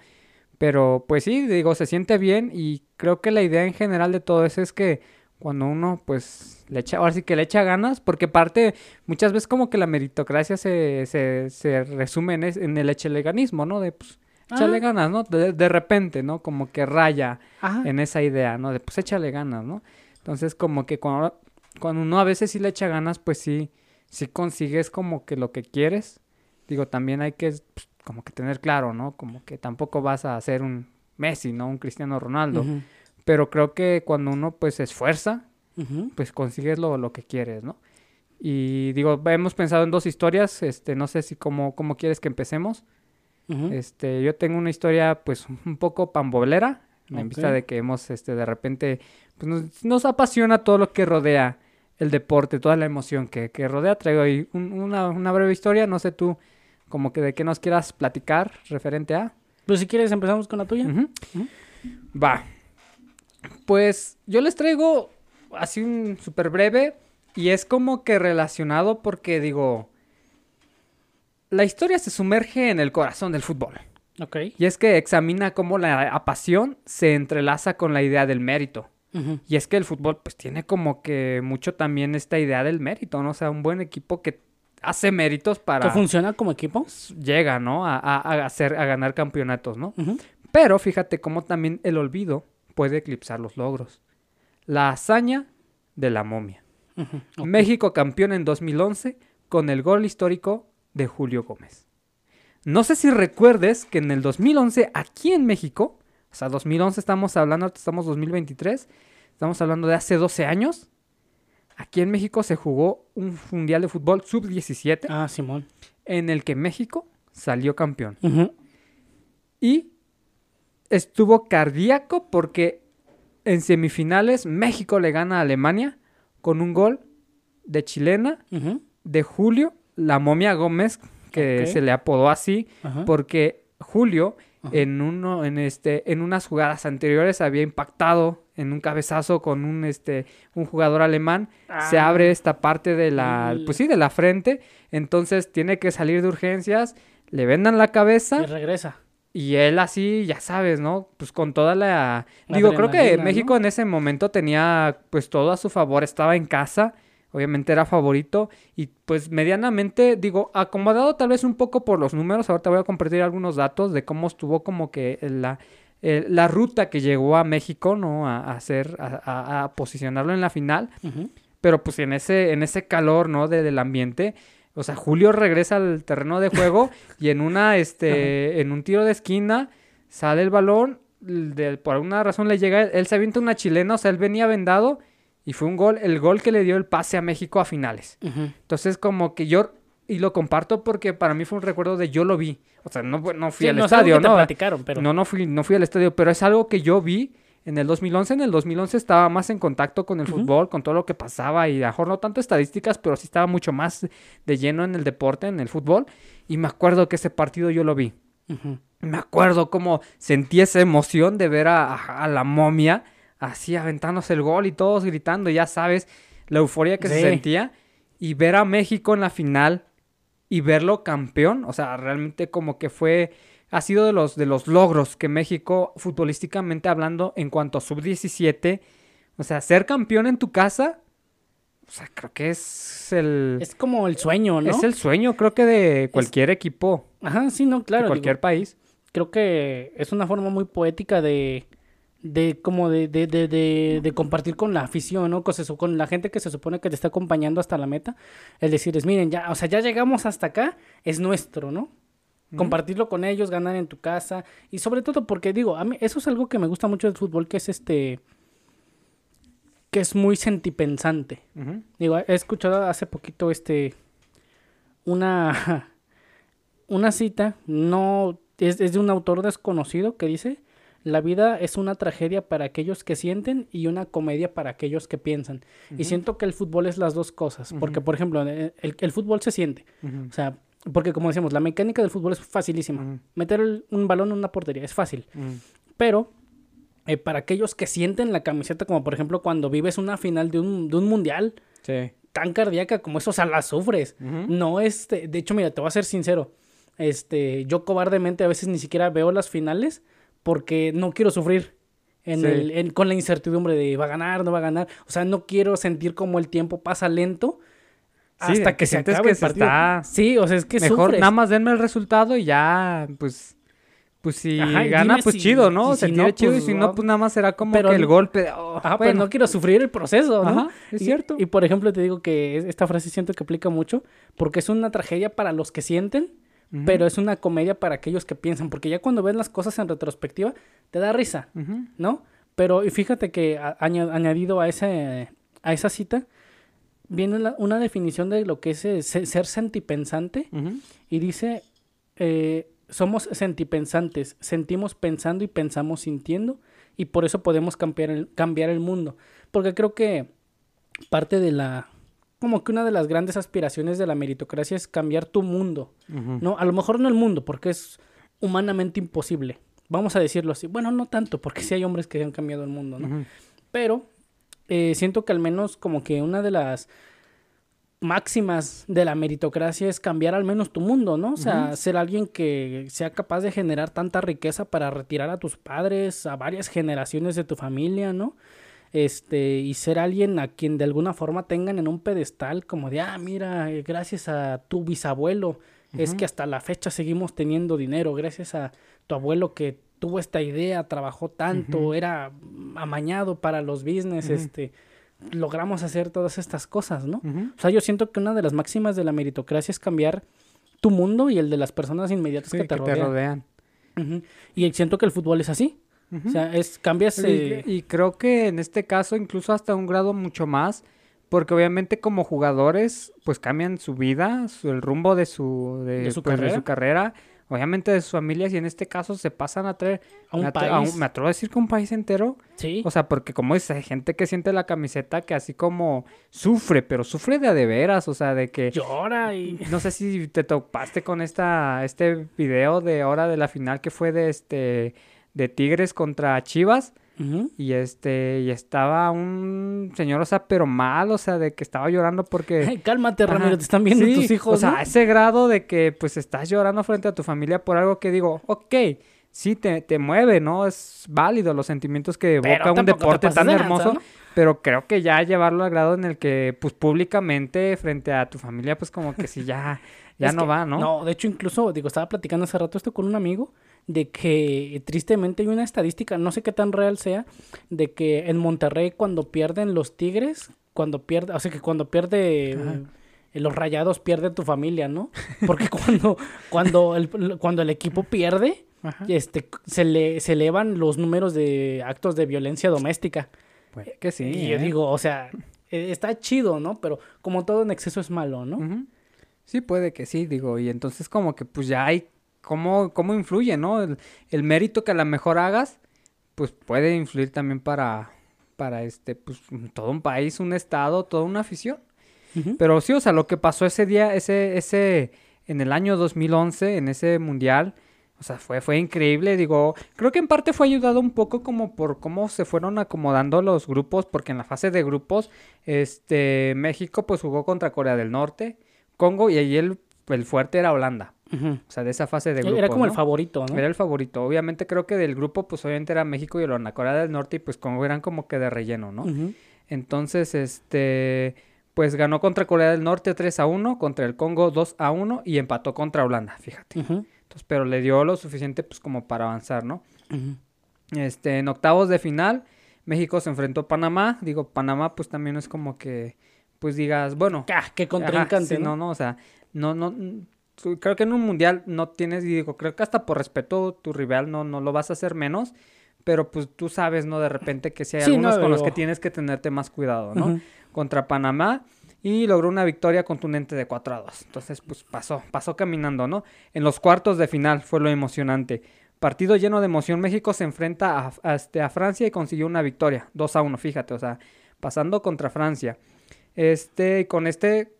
Pero pues sí, digo, se siente bien y creo que la idea en general de todo eso es que cuando uno pues le echa, ahora sí que le echa ganas, porque parte, muchas veces como que la meritocracia se, se, se resume en, es- en el echeleganismo, ¿no? De pues échale ganas, ¿no? De, de repente, ¿no? Como que raya Ajá. en esa idea, ¿no? De pues échale ganas, ¿no? Entonces como que cuando, cuando uno a veces sí le echa ganas, pues sí, sí consigues como que lo que quieres. Digo, también hay que pues, como que tener claro, ¿no? Como que tampoco vas a ser un Messi, ¿no? Un Cristiano Ronaldo. Ujú. Pero creo que cuando uno pues se esfuerza, Ujú. pues consigues lo, lo que quieres, ¿no? Y digo, hemos pensado en dos historias, este, no sé si cómo, cómo quieres que empecemos. Ujú. Este, yo tengo una historia pues un poco pambolera, en vista de que hemos, este, de repente, pues nos, nos apasiona todo lo que rodea el deporte, toda la emoción que, que rodea. Traigo ahí un- una, una breve historia, no sé tú, como que de qué nos quieras platicar referente a. Pues si quieres empezamos con la tuya. Ujú. Ujú. Va. Pues yo les traigo así un súper breve y es como que relacionado porque digo, la historia se sumerge en el corazón del fútbol. Ok. Y es que examina cómo la pasión se entrelaza con la idea del mérito. Y es que el fútbol pues tiene como que mucho también esta idea del mérito, ¿no? O sea, un buen equipo que hace méritos ¿Que para... funciona como equipo? llega, ¿no? A, a- a hacer, a ganar campeonatos, ¿no? Pero fíjate cómo también el olvido puede eclipsar los logros. la hazaña de la momia. [laughs] México campeón en 2011 con el gol histórico de Julio Gómez. No sé si recuerdes que en el 2011 aquí en México, o sea, 2011 estamos hablando, estamos 2023, estamos hablando de hace 12 años, aquí en México se jugó un mundial de fútbol sub-17 Ah, Simón. en el que México salió campeón. Y estuvo cardíaco porque en semifinales México le gana a Alemania con un gol de chilena de Julio, la momia Gómez, que se le apodó así, porque Julio en uno, en este, en unas jugadas anteriores había impactado en un cabezazo con un este un jugador alemán. Se Ah. abre esta parte de la, El- pues sí, de la frente. Entonces tiene que salir de urgencias. Le vendan la cabeza. Y regresa. Y él así, ya sabes, ¿no? Pues con toda la... La Digo, creo que México ¿no? en ese momento tenía pues todo a su favor, estaba en casa, obviamente era favorito y pues medianamente, digo, acomodado tal vez un poco por los números, ahorita voy a compartir algunos datos de cómo estuvo como que la, eh, la ruta que llegó a México, ¿no? A, a hacer, a, a- a posicionarlo en la final, pero pues en ese, en ese calor, ¿no? De- del ambiente. O sea, Julio regresa al terreno de juego [laughs] y en una, este, en un tiro de esquina sale el balón, de- por alguna razón le llega, él se avienta una chilena, o sea, él venía vendado y fue un gol, el gol que le dio el pase a México a finales. Entonces, como que yo, y lo comparto porque para mí fue un recuerdo de yo lo vi. O sea, no, no fui Sí, al no estadio, ¿no? platicaron, pero... No, no fui, no fui al estadio, pero es algo que yo vi en el 2011. En el 2011 estaba más en contacto con el Ujú. fútbol, con todo lo que pasaba y a lo mejor no tanto estadísticas, pero sí estaba mucho más de lleno en el deporte, en el fútbol. Y me acuerdo que ese partido yo lo vi. Me acuerdo cómo sentí esa emoción de ver a, a- a la momia así aventándose el gol y todos gritando, ya sabes, la euforia que se sentía. Y ver a México en la final y verlo campeón, o sea, realmente como que fue, ha sido de los, de los logros que México, futbolísticamente hablando, en cuanto a sub-17, o sea, ser campeón en tu casa, o sea, creo que es el... Es como el sueño, ¿no? Es el sueño, creo que de cualquier equipo, Ajá, sí, no, claro. de digo, cualquier país. creo que es una forma muy poética de, de como de, de, de, de, de compartir con la afición, ¿no? Con, con la gente que se supone que te está acompañando hasta la meta. El decirles, miren, ya, o sea, ya llegamos hasta acá, es nuestro, ¿no? Compartirlo con ellos, ganar en tu casa. Y sobre todo porque, digo, a mí eso es algo que me gusta mucho del fútbol, que es este... que es muy sentipensante. Digo, he escuchado hace poquito este una [laughs] una cita, no es, es de un autor desconocido que dice la vida es una tragedia para aquellos que sienten y una comedia para aquellos que piensan. Y siento que el fútbol es las dos cosas. Porque, por ejemplo, el, el fútbol se siente. O sea, porque como decíamos, la mecánica del fútbol es facilísima. Meter el- un balón en una portería es fácil. Pero eh, para aquellos que sienten la camiseta, como por ejemplo cuando vives una final de un, de un mundial, Sí. tan cardíaca como eso, o sea, la sufres. No este, de hecho, mira, te voy a ser sincero. Este, yo cobardemente a veces ni siquiera veo las finales porque no quiero sufrir en Sí. el, en- con la incertidumbre de va a ganar, no va a ganar. O sea, no quiero sentir como el tiempo pasa lento Sí, hasta que sientes que se está- Sí, o sea, es que Mejor sufres. nada más denme el resultado y ya, pues, pues si Ajá, gana, pues si- chido, ¿no? y si no, chido pues, y si no, ah, pues nada más será como pero que el golpe. de, oh, Ajá, pero bueno. no quiero sufrir el proceso, ¿no? Ajá, es Y- cierto. Y, por ejemplo, te digo que es- esta frase siento que aplica mucho porque es una tragedia para los que sienten, pero es una comedia para aquellos que piensan, porque ya cuando ves las cosas en retrospectiva, te da risa. ¿no? Pero y fíjate que a- añadido a, ese, a esa cita, viene la- una definición de lo que es eh, se- ser sentipensante y dice, eh, somos sentipensantes, sentimos pensando y pensamos sintiendo y por eso podemos cambiar el, cambiar el mundo. Porque creo que parte de la, como que una de las grandes aspiraciones de la meritocracia es cambiar tu mundo. No, a lo mejor no el mundo, porque es humanamente imposible. Vamos a decirlo así. Bueno, no tanto, porque sí hay hombres que han cambiado el mundo, ¿no? Pero eh, siento que al menos como que una de las máximas de la meritocracia es cambiar al menos tu mundo, ¿no? O sea, ser alguien que sea capaz de generar tanta riqueza para retirar a tus padres, a varias generaciones de tu familia, ¿no? Este, y ser alguien a quien de alguna forma tengan en un pedestal como de, ah, mira, eh, gracias a tu bisabuelo, es que hasta la fecha seguimos teniendo dinero, gracias a tu abuelo que tuvo esta idea, trabajó tanto, era amañado para los business, este, logramos hacer todas estas cosas, ¿no? O sea, yo siento que una de las máximas de la meritocracia es cambiar tu mundo y el de las personas inmediatas que, te, rodean. Y siento que el fútbol es así. O sea, es cambias... Y, creo que en este caso incluso hasta un grado mucho más, porque obviamente como jugadores pues cambian su vida, el rumbo de su, de, su, pues, de su carrera obviamente de sus familias y en este caso se pasan a traer a un país. me atrevo a decir que un país entero. Sí. O sea, porque como dice, hay gente que siente la camiseta que así como sufre, pero sufre de a de veras, o sea, de que... Llora y... No sé si te topaste con esta, este video de ahora de la final que fue de este, de Tigres contra Chivas y este, y estaba un señor, o sea, pero mal, o sea, de que estaba llorando porque. cálmate, Ramiro, te están viendo tus hijos. O sea, a ese grado de que pues estás llorando frente a tu familia por algo que digo, ok, sí te, te mueve, ¿no? Es válido los sentimientos que evoca un deporte tan hermoso. Pero creo que ya llevarlo al grado en el que, pues, públicamente, frente a tu familia, pues como que si ya, ya [laughs] no va, ¿no? No, de hecho, incluso, digo, estaba platicando hace rato esto con un amigo de que tristemente hay una estadística, no sé qué tan real sea, de que en Monterrey cuando pierden los Tigres, cuando pierde, o sea que cuando pierde eh, los Rayados pierde tu familia, ¿no? Porque [laughs] cuando cuando el cuando el equipo pierde, este se le se elevan los números de actos de violencia doméstica. Pues que sí. Y yo ¿eh? digo, o sea, e, está chido, ¿no? Pero como todo en exceso es malo, ¿no? Sí, puede que sí, digo, y entonces como que pues ya hay cómo, cómo influye, ¿no? El, mérito que a lo mejor hagas, pues puede influir también para, para este, pues, todo un país, un estado, toda una afición. Pero sí, o sea, lo que pasó ese día, ese, ese, en el año 2011, en ese mundial, o sea, fue, fue increíble, digo, creo que en parte fue ayudado un poco como por cómo se fueron acomodando los grupos, porque en la fase de grupos, este, México pues jugó contra Corea del Norte, Congo, y ahí el, el fuerte era Holanda. O sea, de esa fase de grupo. Era como el favorito, ¿no? Era el favorito. Obviamente creo que del grupo, pues obviamente era México y Holanda. Corea del Norte y pues como eran como que de relleno, ¿no? Entonces, este, pues ganó contra Corea del Norte 3 a 1, contra el Congo 2 a 1 y empató contra Holanda, fíjate. Entonces, pero le dio lo suficiente pues como para avanzar, ¿no? Este, en octavos de final, México se enfrentó a Panamá. Digo, Panamá pues también es como que, pues digas, bueno. Ah, qué contrincante, ¿no? no, o sea, no, no, creo que en un mundial no tienes, y digo, creo que hasta por respeto tu rival no, no lo vas a hacer menos, pero pues tú sabes, ¿no? De repente que si hay algunos con los que tienes que tenerte más cuidado, ¿no? Contra Panamá y logró una victoria contundente de 4 a 2. Entonces, pues pasó, pasó caminando, ¿no? En los cuartos de final fue lo emocionante. Partido lleno de emoción, México se enfrenta a, este, a Francia y consiguió una victoria, 2 a 1, fíjate, o sea, pasando contra Francia. Este, con este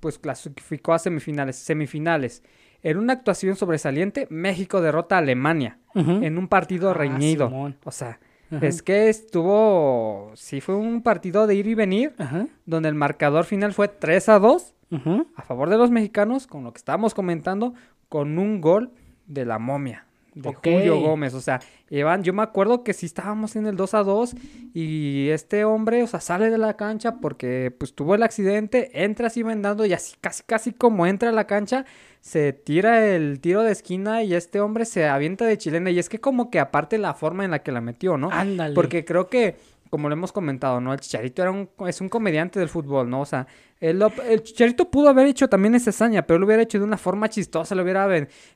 pues clasificó a semifinales. Semifinales. En una actuación sobresaliente, México derrota a Alemania en un partido ah, reñido. O sea, es que estuvo, sí fue un partido de ir y venir, donde el marcador final fue 3 a 2 a favor de los mexicanos, con lo que estábamos comentando, con un gol de la momia de Julio Gómez. O sea, Iván, yo me acuerdo que sí estábamos en el 2 a 2 y este hombre, o sea, sale de la cancha porque pues tuvo el accidente, entra así vendando y así casi casi como entra a la cancha, se tira el tiro de esquina y este hombre se avienta de chilena y es que como que aparte la forma en la que la metió, ¿no? Ándale. Porque creo que como lo hemos comentado, ¿no? El Chicharito era un, es un comediante del fútbol, ¿no? O sea, el, el Chicharito pudo haber hecho también esa hazaña, pero lo hubiera hecho de una forma chistosa, lo hubiera,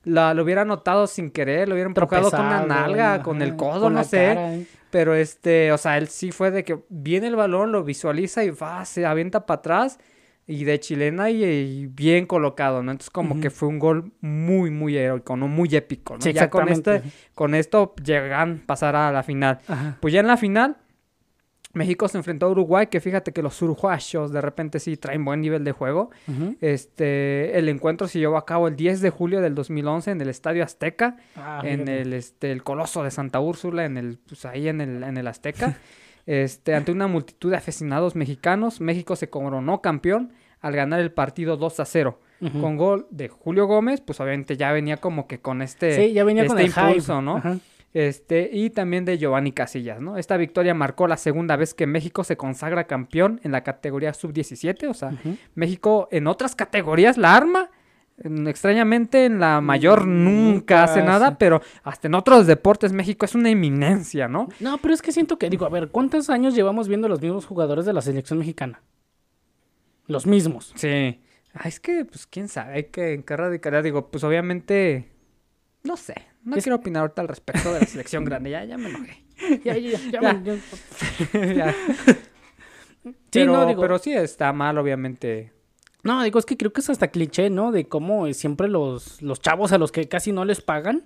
la, lo hubiera notado sin querer, lo hubiera empujado con una nalga, con el codo, no sé. ¿eh? Pero este, o sea, él sí fue de que viene el balón, lo visualiza y va, se avienta para atrás y de chilena y, bien colocado, ¿no? Entonces como que fue un gol muy, muy heroico, ¿no? Muy épico, ¿no? Sí, ya con, este, con esto llegan, pasar a la final. Pues ya en la final México se enfrentó a Uruguay, que fíjate que los uruguayos de repente sí traen buen nivel de juego. Este, el encuentro se llevó a cabo el 10 de julio del 2011 en el Estadio Azteca, ah, en el, este, el Coloso de Santa Úrsula, en el, pues ahí en el, en el Azteca. [laughs] este, ante una multitud de aficionados mexicanos, México se coronó campeón al ganar el partido 2 a 0. Con gol de Julio Gómez, pues obviamente ya venía como que con este, sí, ya venía con este el impulso, ¿no? Este, y también de Giovanni Casillas, ¿no? Esta victoria marcó la segunda vez que México se consagra campeón en la categoría sub-17, o sea, México en otras categorías la arma, En- Extrañamente en la mayor nunca, Nunca hace nada, pero hasta en otros deportes México es una eminencia, ¿no? No, pero es que siento que, digo, a ver, ¿cuántos años llevamos viendo los mismos jugadores de la selección mexicana? Los mismos. Sí. Ay, es que, pues, quién sabe, hay que en qué radicaría. Digo, pues, obviamente, no sé. No Es- quiero opinar ahorita al respecto de la selección [laughs] grande. Ya, ya me enojé. Ya, ya, ya, Ya. man, [laughs] ya. Sí, pero, no, digo, pero sí está mal, obviamente. no, digo, es que creo que es hasta cliché, ¿no? De cómo eh, siempre los, los chavos a los que casi no les pagan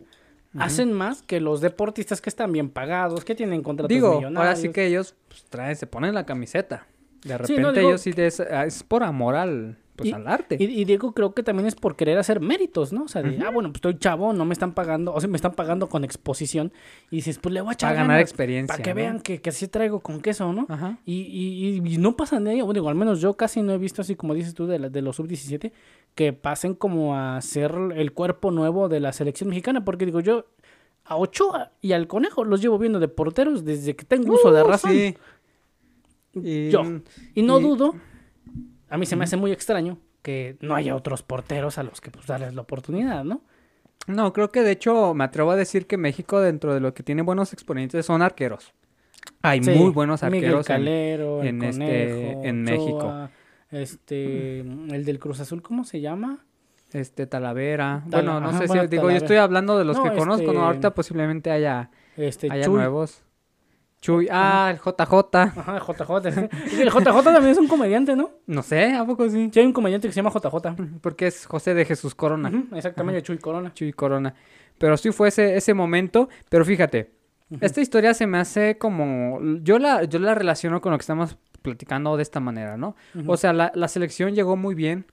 hacen más que los deportistas que están bien pagados, que tienen contratos Digo, millonarios. ahora sí que ellos pues, traen, se ponen la camiseta. De Sí, repente no, digo- ellos sí es, es por amor al, pues, Y- al arte. Y, y Diego creo que también es por querer hacer méritos, ¿no? O sea, de, ah, bueno, pues estoy chavo, no me están pagando, o sea, me están pagando con exposición. Y dices, pues le voy a echar Para ganar experiencia. Para que ¿no? vean que, que así traigo con queso, ¿no? Ajá. Y, y, y- y no pasan de ahí, o digo, al menos yo casi no he visto así como dices tú de, la- de los sub-17, que pasen como a ser el cuerpo nuevo de la selección mexicana, porque digo, yo a Ochoa y al Conejo los llevo viendo de porteros desde que tengo uso de Uh, razón. sí. Y- Yo. Y no y- dudo, a mí se me hace muy extraño que no haya otros porteros a los que pues darles la oportunidad, ¿no? No, creo que de hecho me atrevo a decir que México, dentro de lo que tiene buenos exponentes, son arqueros. Hay Sí, muy buenos arqueros. en- Calero, el en este- Conejo, en México. Ochoa, Este, el del Cruz Azul, ¿cómo se llama? este Talavera. Tala- bueno, no ajá, sé bueno, si digo, Talavera. yo estoy hablando de los No, que conozco, este- no ahorita posiblemente haya, Este, haya nuevos. Chuy, ah, el JJ. Ajá, JJ. sí. Y el JJ [laughs] también es un comediante, ¿no? No sé, ¿a poco sí? Sí, hay un comediante que se llama JJ. [laughs] Porque es José de Jesús Corona. Exactamente, Chuy Corona. Chuy Corona. Pero sí fue ese, ese momento. Pero fíjate, esta historia se me hace como. Yo la, yo la relaciono con lo que estamos platicando de esta manera, ¿no? O sea, la, la selección llegó muy bien.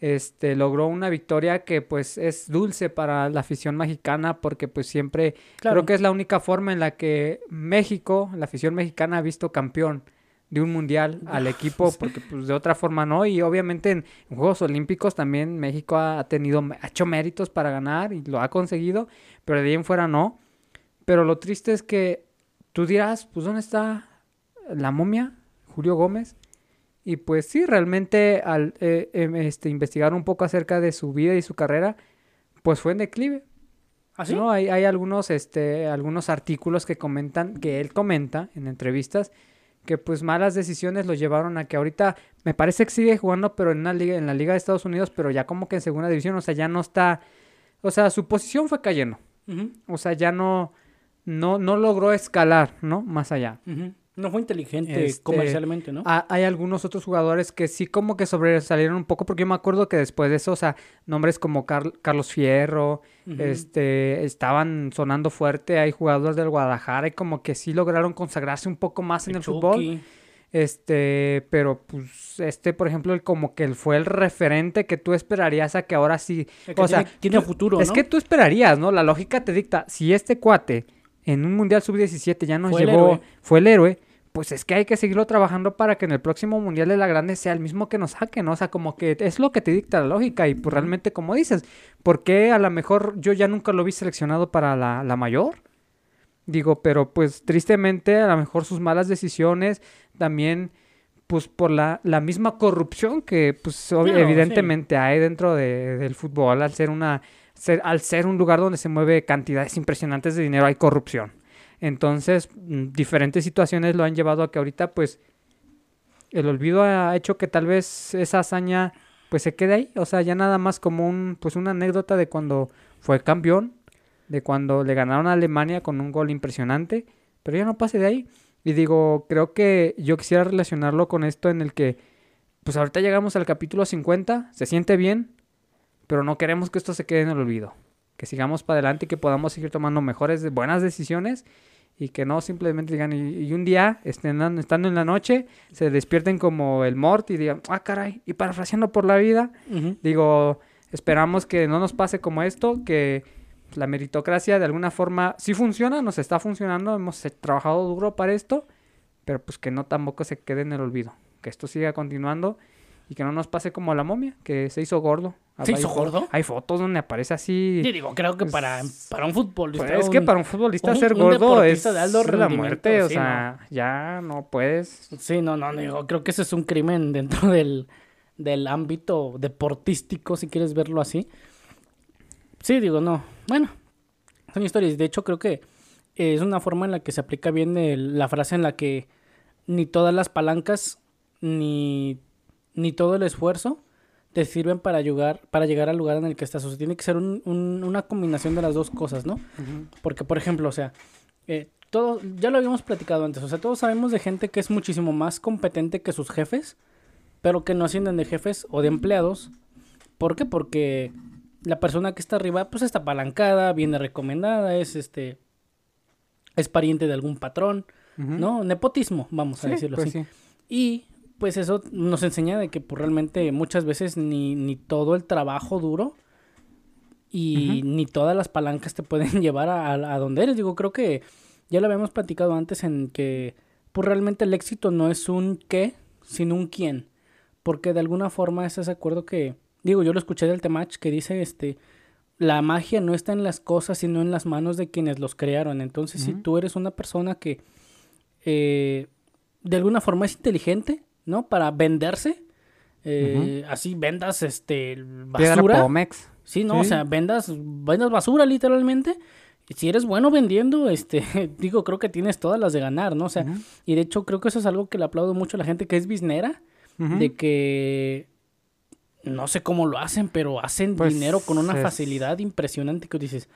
Este, logró una victoria que pues es dulce para la afición mexicana porque pues siempre Claro. creo que es la única forma en la que México, la afición mexicana ha visto campeón de un mundial al equipo porque pues de otra forma no y obviamente en, en Juegos Olímpicos también México ha, ha tenido ha hecho méritos para ganar y lo ha conseguido, pero de ahí en fuera no. Pero lo triste es que tú dirás, pues ¿dónde está la momia? Julio Gómez. Y pues sí, realmente al eh, em, este, investigar un poco acerca de su vida y su carrera, pues fue en declive. ¿Ah, sí? ¿no? Hay, hay algunos, este, algunos artículos que comentan, que él comenta en entrevistas, que pues malas decisiones lo llevaron a que ahorita, me parece que sigue jugando, pero en una liga, en la Liga de Estados Unidos, pero ya como que en segunda división, o sea, ya no está, o sea, su posición fue cayendo, o sea, ya no, no, no logró escalar, ¿no? Más allá. No fue inteligente Este, comercialmente, ¿no? Ha- hay algunos otros jugadores que sí como que sobresalieron un poco, porque yo me acuerdo que después de eso, o sea, nombres como Car- Carlos Fierro, este, estaban sonando fuerte, hay jugadores del Guadalajara y como que sí lograron consagrarse un poco más en el fútbol, este, pero pues este, por ejemplo, el, como que él fue el referente que tú esperarías a que ahora sí, El que o sea, tiene, tiene tú- futuro, es ¿no? que tú esperarías, ¿no? La lógica te dicta, si este cuate en un Mundial Sub-17 ya nos Fue llevó, fue el héroe, pues es que hay que seguirlo trabajando para que en el próximo Mundial de la Grande sea el mismo que nos saque, ¿no? O sea, como que es lo que te dicta la lógica y pues realmente como dices, ¿por qué a lo mejor yo ya nunca lo vi seleccionado para la, la mayor? Digo, pero pues tristemente a lo mejor sus malas decisiones también pues por la, la misma corrupción que pues sí. evidentemente hay dentro de- del fútbol al ser una ser, al ser un lugar donde se mueve cantidades impresionantes de dinero hay corrupción entonces mm, diferentes situaciones lo han llevado a que ahorita pues el olvido ha hecho que tal vez esa hazaña pues se quede ahí o sea ya nada más como un pues una anécdota de cuando fue campeón de cuando le ganaron a Alemania con un gol impresionante pero ya no pase de ahí y digo, creo que yo quisiera relacionarlo con esto en el que, pues ahorita llegamos al capítulo 50, se siente bien, pero no queremos que esto se quede en el olvido. Que sigamos para adelante y que podamos seguir tomando mejores, buenas decisiones y que no simplemente digan, y, y un día, estén, estando en la noche, se despierten como el Mort y digan, ah, caray, y parafraseando por la vida. Digo, esperamos que no nos pase como esto, que la meritocracia de alguna forma sí funciona, nos está funcionando, hemos trabajado duro para esto, pero pues que no tampoco se quede en el olvido, que esto siga continuando y que no nos pase como a la momia, que se hizo gordo. ¿Se hizo gordo? Hay fotos donde aparece así. Sí, digo, creo que para, para un futbolista. Pues, es que para un futbolista un- ser un gordo es de alto la muerte, o sí, sea, ya no puedes. Sí, no, no, digo, creo que ese es un crimen dentro [laughs] del, del ámbito deportístico, si quieres verlo así. Sí, digo, no. Bueno, son historias. De hecho, creo que es una forma en la que se aplica bien el- la frase en la que ni todas las palancas ni, ni todo el esfuerzo te sirven para llegar, para llegar al lugar en el que estás. O sea, tiene que ser un- un- una combinación de las dos cosas, ¿no? Porque, por ejemplo, o sea, eh, todo, ya lo habíamos platicado antes, o sea, todos sabemos de gente que es muchísimo más competente que sus jefes, pero que no ascienden de jefes o de empleados. ¿Por qué? Porque la persona que está arriba, pues está apalancada, viene recomendada, es este, es pariente de algún patrón. ¿no? Nepotismo, vamos a Sí, decirlo pues así. sí. Y pues eso nos enseña de que pues, realmente muchas veces ni, ni todo el trabajo duro y ni todas las palancas te pueden [laughs] llevar a, a- donde eres. Digo, creo que ya lo habíamos platicado antes en que pues realmente el éxito no es un qué, sino un quién. Porque de alguna forma estás de acuerdo que, digo, yo lo escuché del Temach que dice, este, la magia no está en las cosas, sino en las manos de quienes los crearon. Entonces, si tú eres una persona que eh, de alguna forma es inteligente, ¿no? Para venderse, eh, así vendas, este, basura. Pomex. Sí, no, o Sí. sea, vendas, vendas basura literalmente. Si eres bueno vendiendo, este, [laughs] digo, creo que tienes todas las de ganar, ¿no? O sea, y de hecho creo que eso es algo que le aplaudo mucho a la gente que es biznera, de que no sé cómo lo hacen, pero hacen Pues, dinero con una es- facilidad impresionante que dices,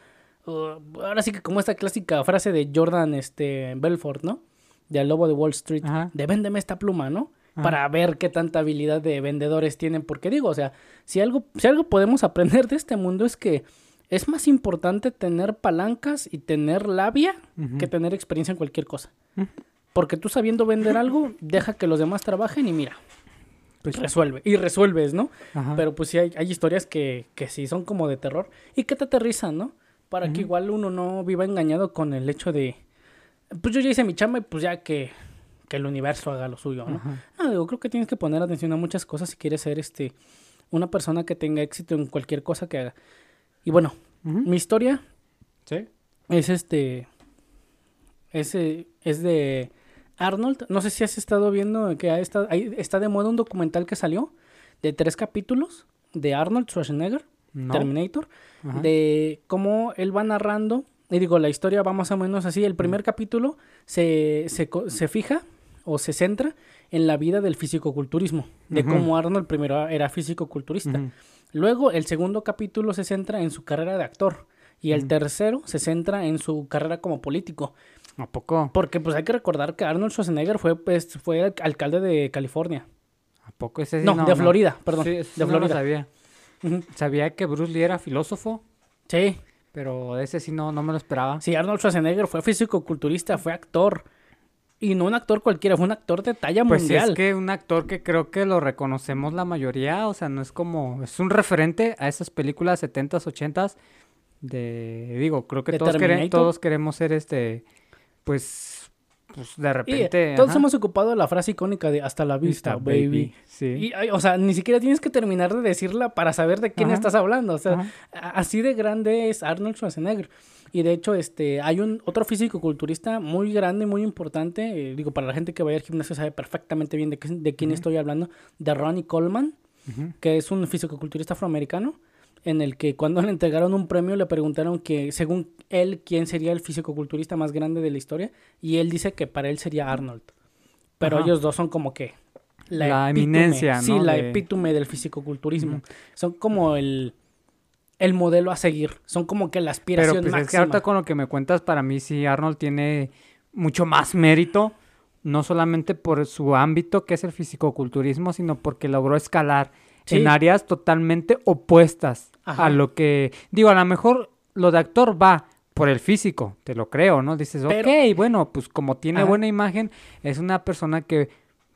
"Uh, ahora sí que como esta clásica frase de Jordan este Belfort, ¿no? De Al Lobo de Wall Street, de véndeme esta pluma, ¿no? Para ver qué tanta habilidad de vendedores tienen, porque digo, o sea, si algo, si algo podemos aprender de este mundo es que es más importante tener palancas y tener labia que tener experiencia en cualquier cosa. Porque tú sabiendo vender algo, deja que los demás trabajen y mira, Pues- resuelve. Y resuelves, ¿no? Ajá. Pero pues sí hay, hay historias que, que sí son como de terror y que te aterrizan, ¿no? Para que igual uno no viva engañado con el hecho de, pues yo ya hice mi chamba y pues ya que, que el universo haga lo suyo, ¿no? Ajá. No, digo, creo que tienes que poner atención a muchas cosas si quieres ser este una persona que tenga éxito en cualquier cosa que haga. Y bueno, mi historia Sí. es este es, eh, es de Arnold. No sé si has estado viendo que ahí está de moda un documental que salió de tres capítulos de Arnold Schwarzenegger, No. Terminator, Ajá. de cómo él va narrando. Y digo, la historia va más o menos así. El primer capítulo se, se, se fija o se centra en la vida del fisicoculturismo, de cómo Arnold primero era fisicoculturista. Ujú. Luego, el segundo capítulo se centra en su carrera de actor. Y el tercero se centra en su carrera como político. ¿A poco? Porque pues hay que recordar que Arnold Schwarzenegger fue, pues, fue al- alcalde de California. ¿A poco ese sí? no, de Florida, perdón. Sí, de no lo sabía. Sabía que Bruce Lee era filósofo, Sí, pero ese sí no, no me lo esperaba. sí, Arnold Schwarzenegger fue físico-culturista, fue actor. Y no un actor cualquiera, fue un actor de talla Pues mundial. es que un actor que creo que lo reconocemos la mayoría, o sea, no es como, es un referente a esas películas 70s, 80s de, digo, creo que ¿De todos, quere- todos queremos ser este, pues, pues de Y, repente. todos ajá, hemos ocupado la frase icónica de hasta la vista, Vista, baby. Sí. Y, o sea, ni siquiera tienes que terminar de decirla para saber de quién Ajá. estás hablando. O sea, Ajá. así de grande es Arnold Schwarzenegger. Y de hecho, este, hay un otro físico-culturista muy grande, muy importante. eh, digo, para la gente que vaya al gimnasio sabe perfectamente bien de, qué- de quién estoy hablando. De Ronnie Coleman, que es un físico-culturista afroamericano. En el que cuando le entregaron un premio le preguntaron que, según él, quién sería el físico-culturista más grande de la historia. Y él dice que para él sería Arnold. Pero Ajá. ellos dos son como que La epítome, eminencia, Sí, ¿no? la de- epítome del fisicoculturismo. Son como el, el modelo a seguir. Son como que la aspiración Pero pues es que máxima. ahorita con lo que me cuentas, para mí sí Arnold tiene mucho más mérito, no solamente por su ámbito, que es el fisicoculturismo, sino porque logró escalar Sí. en áreas totalmente opuestas Ajá. a lo que, digo, a lo mejor lo de actor va por el físico, te lo creo, ¿no? Dices, Pero- ok, bueno, pues como tiene Ajá. buena imagen, es una persona que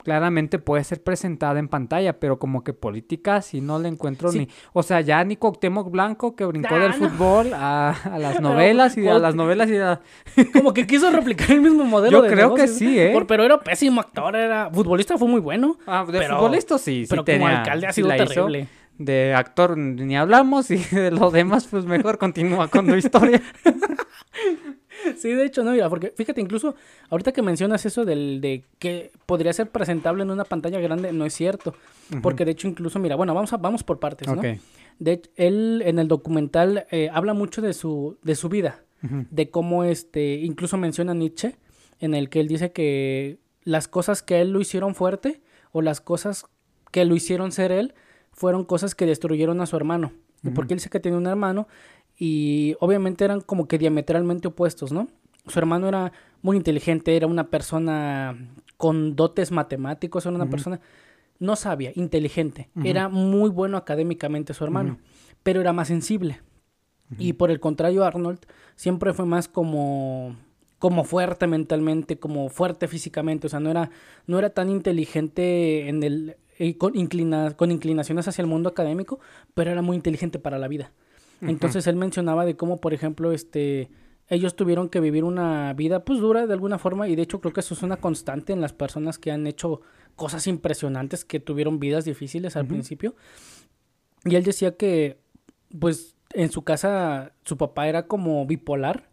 claramente puede ser presentada en pantalla, pero como que política si no le encuentro Sí. ni... O sea, ya ni Cuauhtémoc Blanco que brincó Ah, del no. fútbol a, a [laughs] las Pero, novelas y a las novelas y a... [laughs] Como que quiso replicar el mismo modelo Yo de creo que sí, ¿eh? Por- pero era pésimo actor, era futbolista, fue muy bueno. Ah, de Pero- futbolista sí, sí pero como tenía- alcalde ha sido hizo. terrible. De actor ni hablamos y [laughs] de lo demás pues mejor continúa con tu historia. [laughs] Sí, de hecho, no, mira, porque fíjate, incluso ahorita que mencionas eso del de que podría ser presentable en una pantalla grande, no es cierto. Porque de hecho, incluso, mira, bueno, vamos, a, vamos por partes, ¿no? De él en el documental eh, habla mucho de su, de su vida, de cómo este, incluso menciona Nietzsche, en el que él dice que las cosas que él lo hicieron fuerte o las cosas que lo hicieron ser él fueron cosas que destruyeron a su hermano. Porque él dice que tenía un hermano y obviamente eran como que diametralmente opuestos, ¿no? Su hermano era muy inteligente, era una persona con dotes matemáticos, era una persona no sabia, inteligente, era muy bueno académicamente su hermano, pero era más sensible. Y por el contrario, Arnold siempre fue más como como fuerte mentalmente, como fuerte físicamente, o sea, no era, no era tan inteligente en el, con, con inclinaciones hacia el mundo académico, pero era muy inteligente para la vida. Entonces él mencionaba de cómo, por ejemplo, este, ellos tuvieron que vivir una vida pues dura de alguna forma y de hecho creo que eso es una constante en las personas que han hecho cosas impresionantes, que tuvieron vidas difíciles al principio. Y él decía que pues en su casa su papá era como bipolar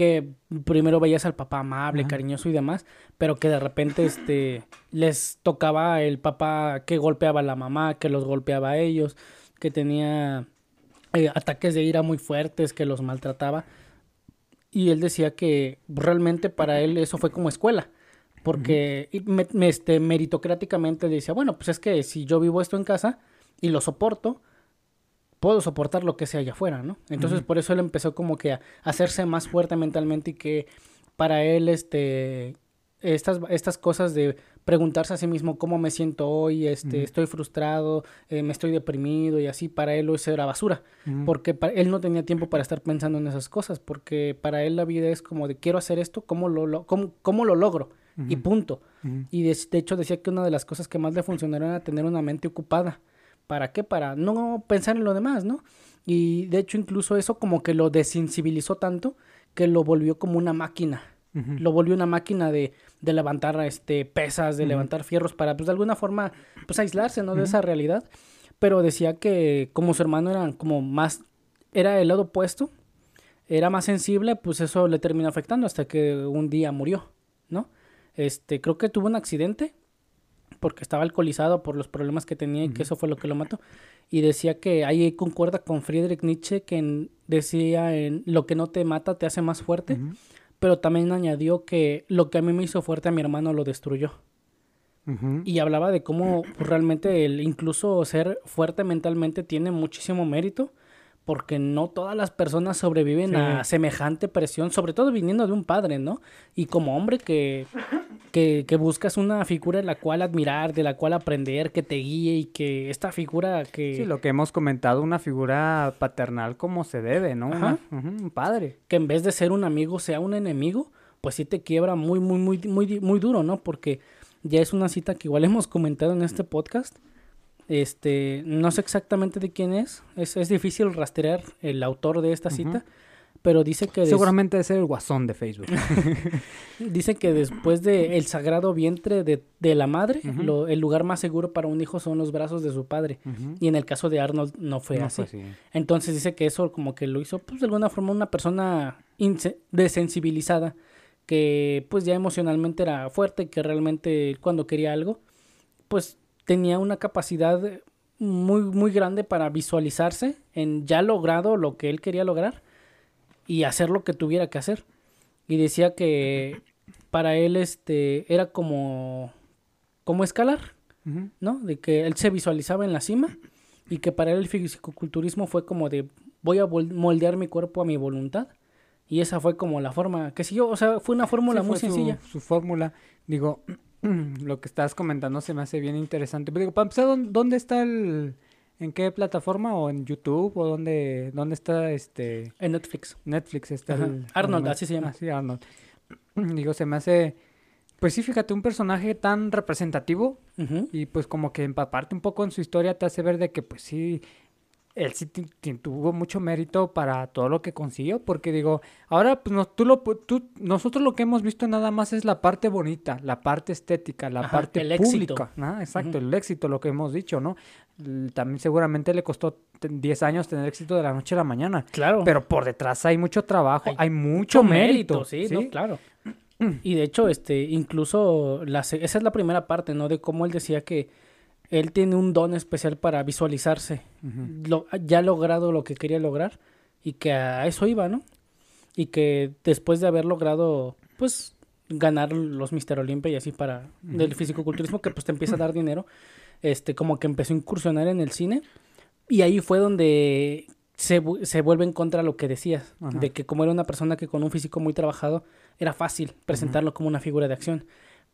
que primero veías al papá amable, cariñoso y demás, pero que de repente este [laughs] les tocaba el papá que golpeaba a la mamá, que los golpeaba a ellos, que tenía eh, ataques de ira muy fuertes, que los maltrataba. Y él decía que realmente para él eso fue como escuela. Porque este, meritocráticamente decía, bueno, pues es que si yo vivo esto en casa y lo soporto, puedo soportar lo que sea allá afuera, ¿no? Entonces por eso él empezó como que a hacerse más fuerte mentalmente y que para él este estas, estas cosas de preguntarse a sí mismo cómo me siento hoy, este, estoy frustrado, eh, me estoy deprimido y así, para él eso era basura, porque él no tenía tiempo para estar pensando en esas cosas, porque para él la vida es como de quiero hacer esto, ¿cómo lo, lo cómo, lo logro? Y punto. Y de, de, hecho decía que una de las cosas que más le funcionaron era tener una mente ocupada. ¿Para qué? Para no pensar en lo demás, ¿no? Y de hecho incluso eso como que lo desensibilizó tanto que lo volvió como una máquina. Lo volvió una máquina de, de levantar este, pesas, de levantar fierros para, pues, de alguna forma, pues, aislarse, ¿no? De esa realidad. Pero decía que como su hermano era como más, era el lado opuesto, era más sensible, pues eso le terminó afectando hasta que un día murió, ¿no? Este, creo que tuvo un accidente porque estaba alcoholizado por los problemas que tenía y que eso fue lo que lo mató. Y decía que ahí concuerda con Friedrich Nietzsche que decía en lo que no te mata te hace más fuerte, pero también añadió que lo que a mí me hizo fuerte a mi hermano lo destruyó. Y hablaba de cómo realmente el incluso ser fuerte mentalmente tiene muchísimo mérito porque no todas las personas sobreviven a semejante presión, sobre todo viniendo de un padre, ¿no? Y como hombre que, que, que, buscas una figura en la cual admirar, de la cual aprender, que te guíe y que esta figura que... Sí, lo que hemos comentado, una figura paternal como se debe, ¿no? un padre. Que en vez de ser un amigo sea un enemigo, pues sí te quiebra muy, muy, muy, muy, muy duro, ¿no? Porque ya es una cita que igual [laughs] hemos comentado en este podcast este, no sé exactamente de quién es. Es, es difícil rastrear el autor de esta cita. Pero dice que... Seguramente debe ser el guasón de Facebook. [laughs] dice que después de el sagrado vientre de, de la madre, el lugar más seguro para un hijo son los brazos de su padre. Y en el caso de Arnold no fue así. Entonces dice que eso como que lo hizo, pues de alguna forma, una persona desensibilizada, que pues ya emocionalmente era fuerte, que realmente cuando quería algo, pues tenía una capacidad muy, muy grande para visualizarse en ya logrado lo que él quería lograr y hacer lo que tuviera que hacer. Y decía que para él este era como, como escalar, ¿no? De que él se visualizaba en la cima y que para él el fisicoculturismo fue como de voy a moldear mi cuerpo a mi voluntad. Y esa fue como la forma que siguió, o sea, fue una fórmula muy sencilla. su fórmula, digo, [clears throat] lo que estás comentando se me hace bien interesante. Pero digo, para empezar, ¿dónde está el... ¿En qué plataforma? ¿O en YouTube? ¿O dónde, dónde está este...? En Netflix. Netflix está Arnold, así se llama. Así, Arnold. [clears throat] Digo, se me hace... Pues sí, fíjate, un personaje tan representativo y pues como que empaparte un poco en su historia te hace ver de que pues sí, él sí tuvo mucho mérito para todo lo que consiguió, porque digo, ahora pues no, tú lo, tú, nosotros lo que hemos visto nada más es la parte bonita, la parte estética, la Ajá, parte el éxito. pública, ¿no? Exacto, el éxito, lo que hemos dicho, ¿no? También seguramente le costó te- 10 años tener éxito de la noche a la mañana, Claro. pero por detrás hay mucho trabajo, hay, Hay mucho, mérito, sí, no, claro. [clears throat] Y de hecho, este, incluso la, esa es la primera parte, ¿no? De cómo él decía que él tiene un don especial para visualizarse. Lo, ya ha logrado lo que quería lograr y que a eso iba, ¿no? Y que después de haber logrado, pues, ganar los Mister Olympia y así para del fisicoculturismo, que pues te empieza a dar dinero, este, como que empezó a incursionar en el cine. Y ahí fue donde se, se vuelve en contra lo que decías, Ajá. de que como era una persona que con un físico muy trabajado, era fácil presentarlo como una figura de acción.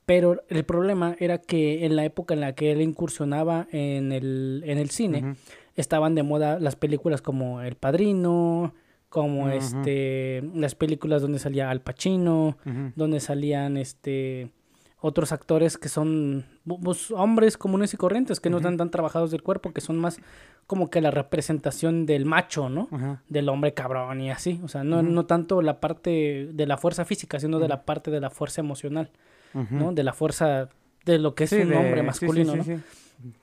Pero el problema era que en la época en la que él incursionaba en el, en el cine, estaban de moda las películas como El Padrino, como este las películas donde salía Al Pacino, donde salían este otros actores que son pues, hombres comunes y corrientes, que no están tan trabajados del cuerpo, que son más como que la representación del macho, ¿no? Del hombre cabrón y así. O sea, no, no tanto la parte de la fuerza física, sino de la parte de la fuerza emocional, Ujú. ¿no? De la fuerza de lo que es Sí, un de- hombre sí, sí, masculino, sí, ¿no?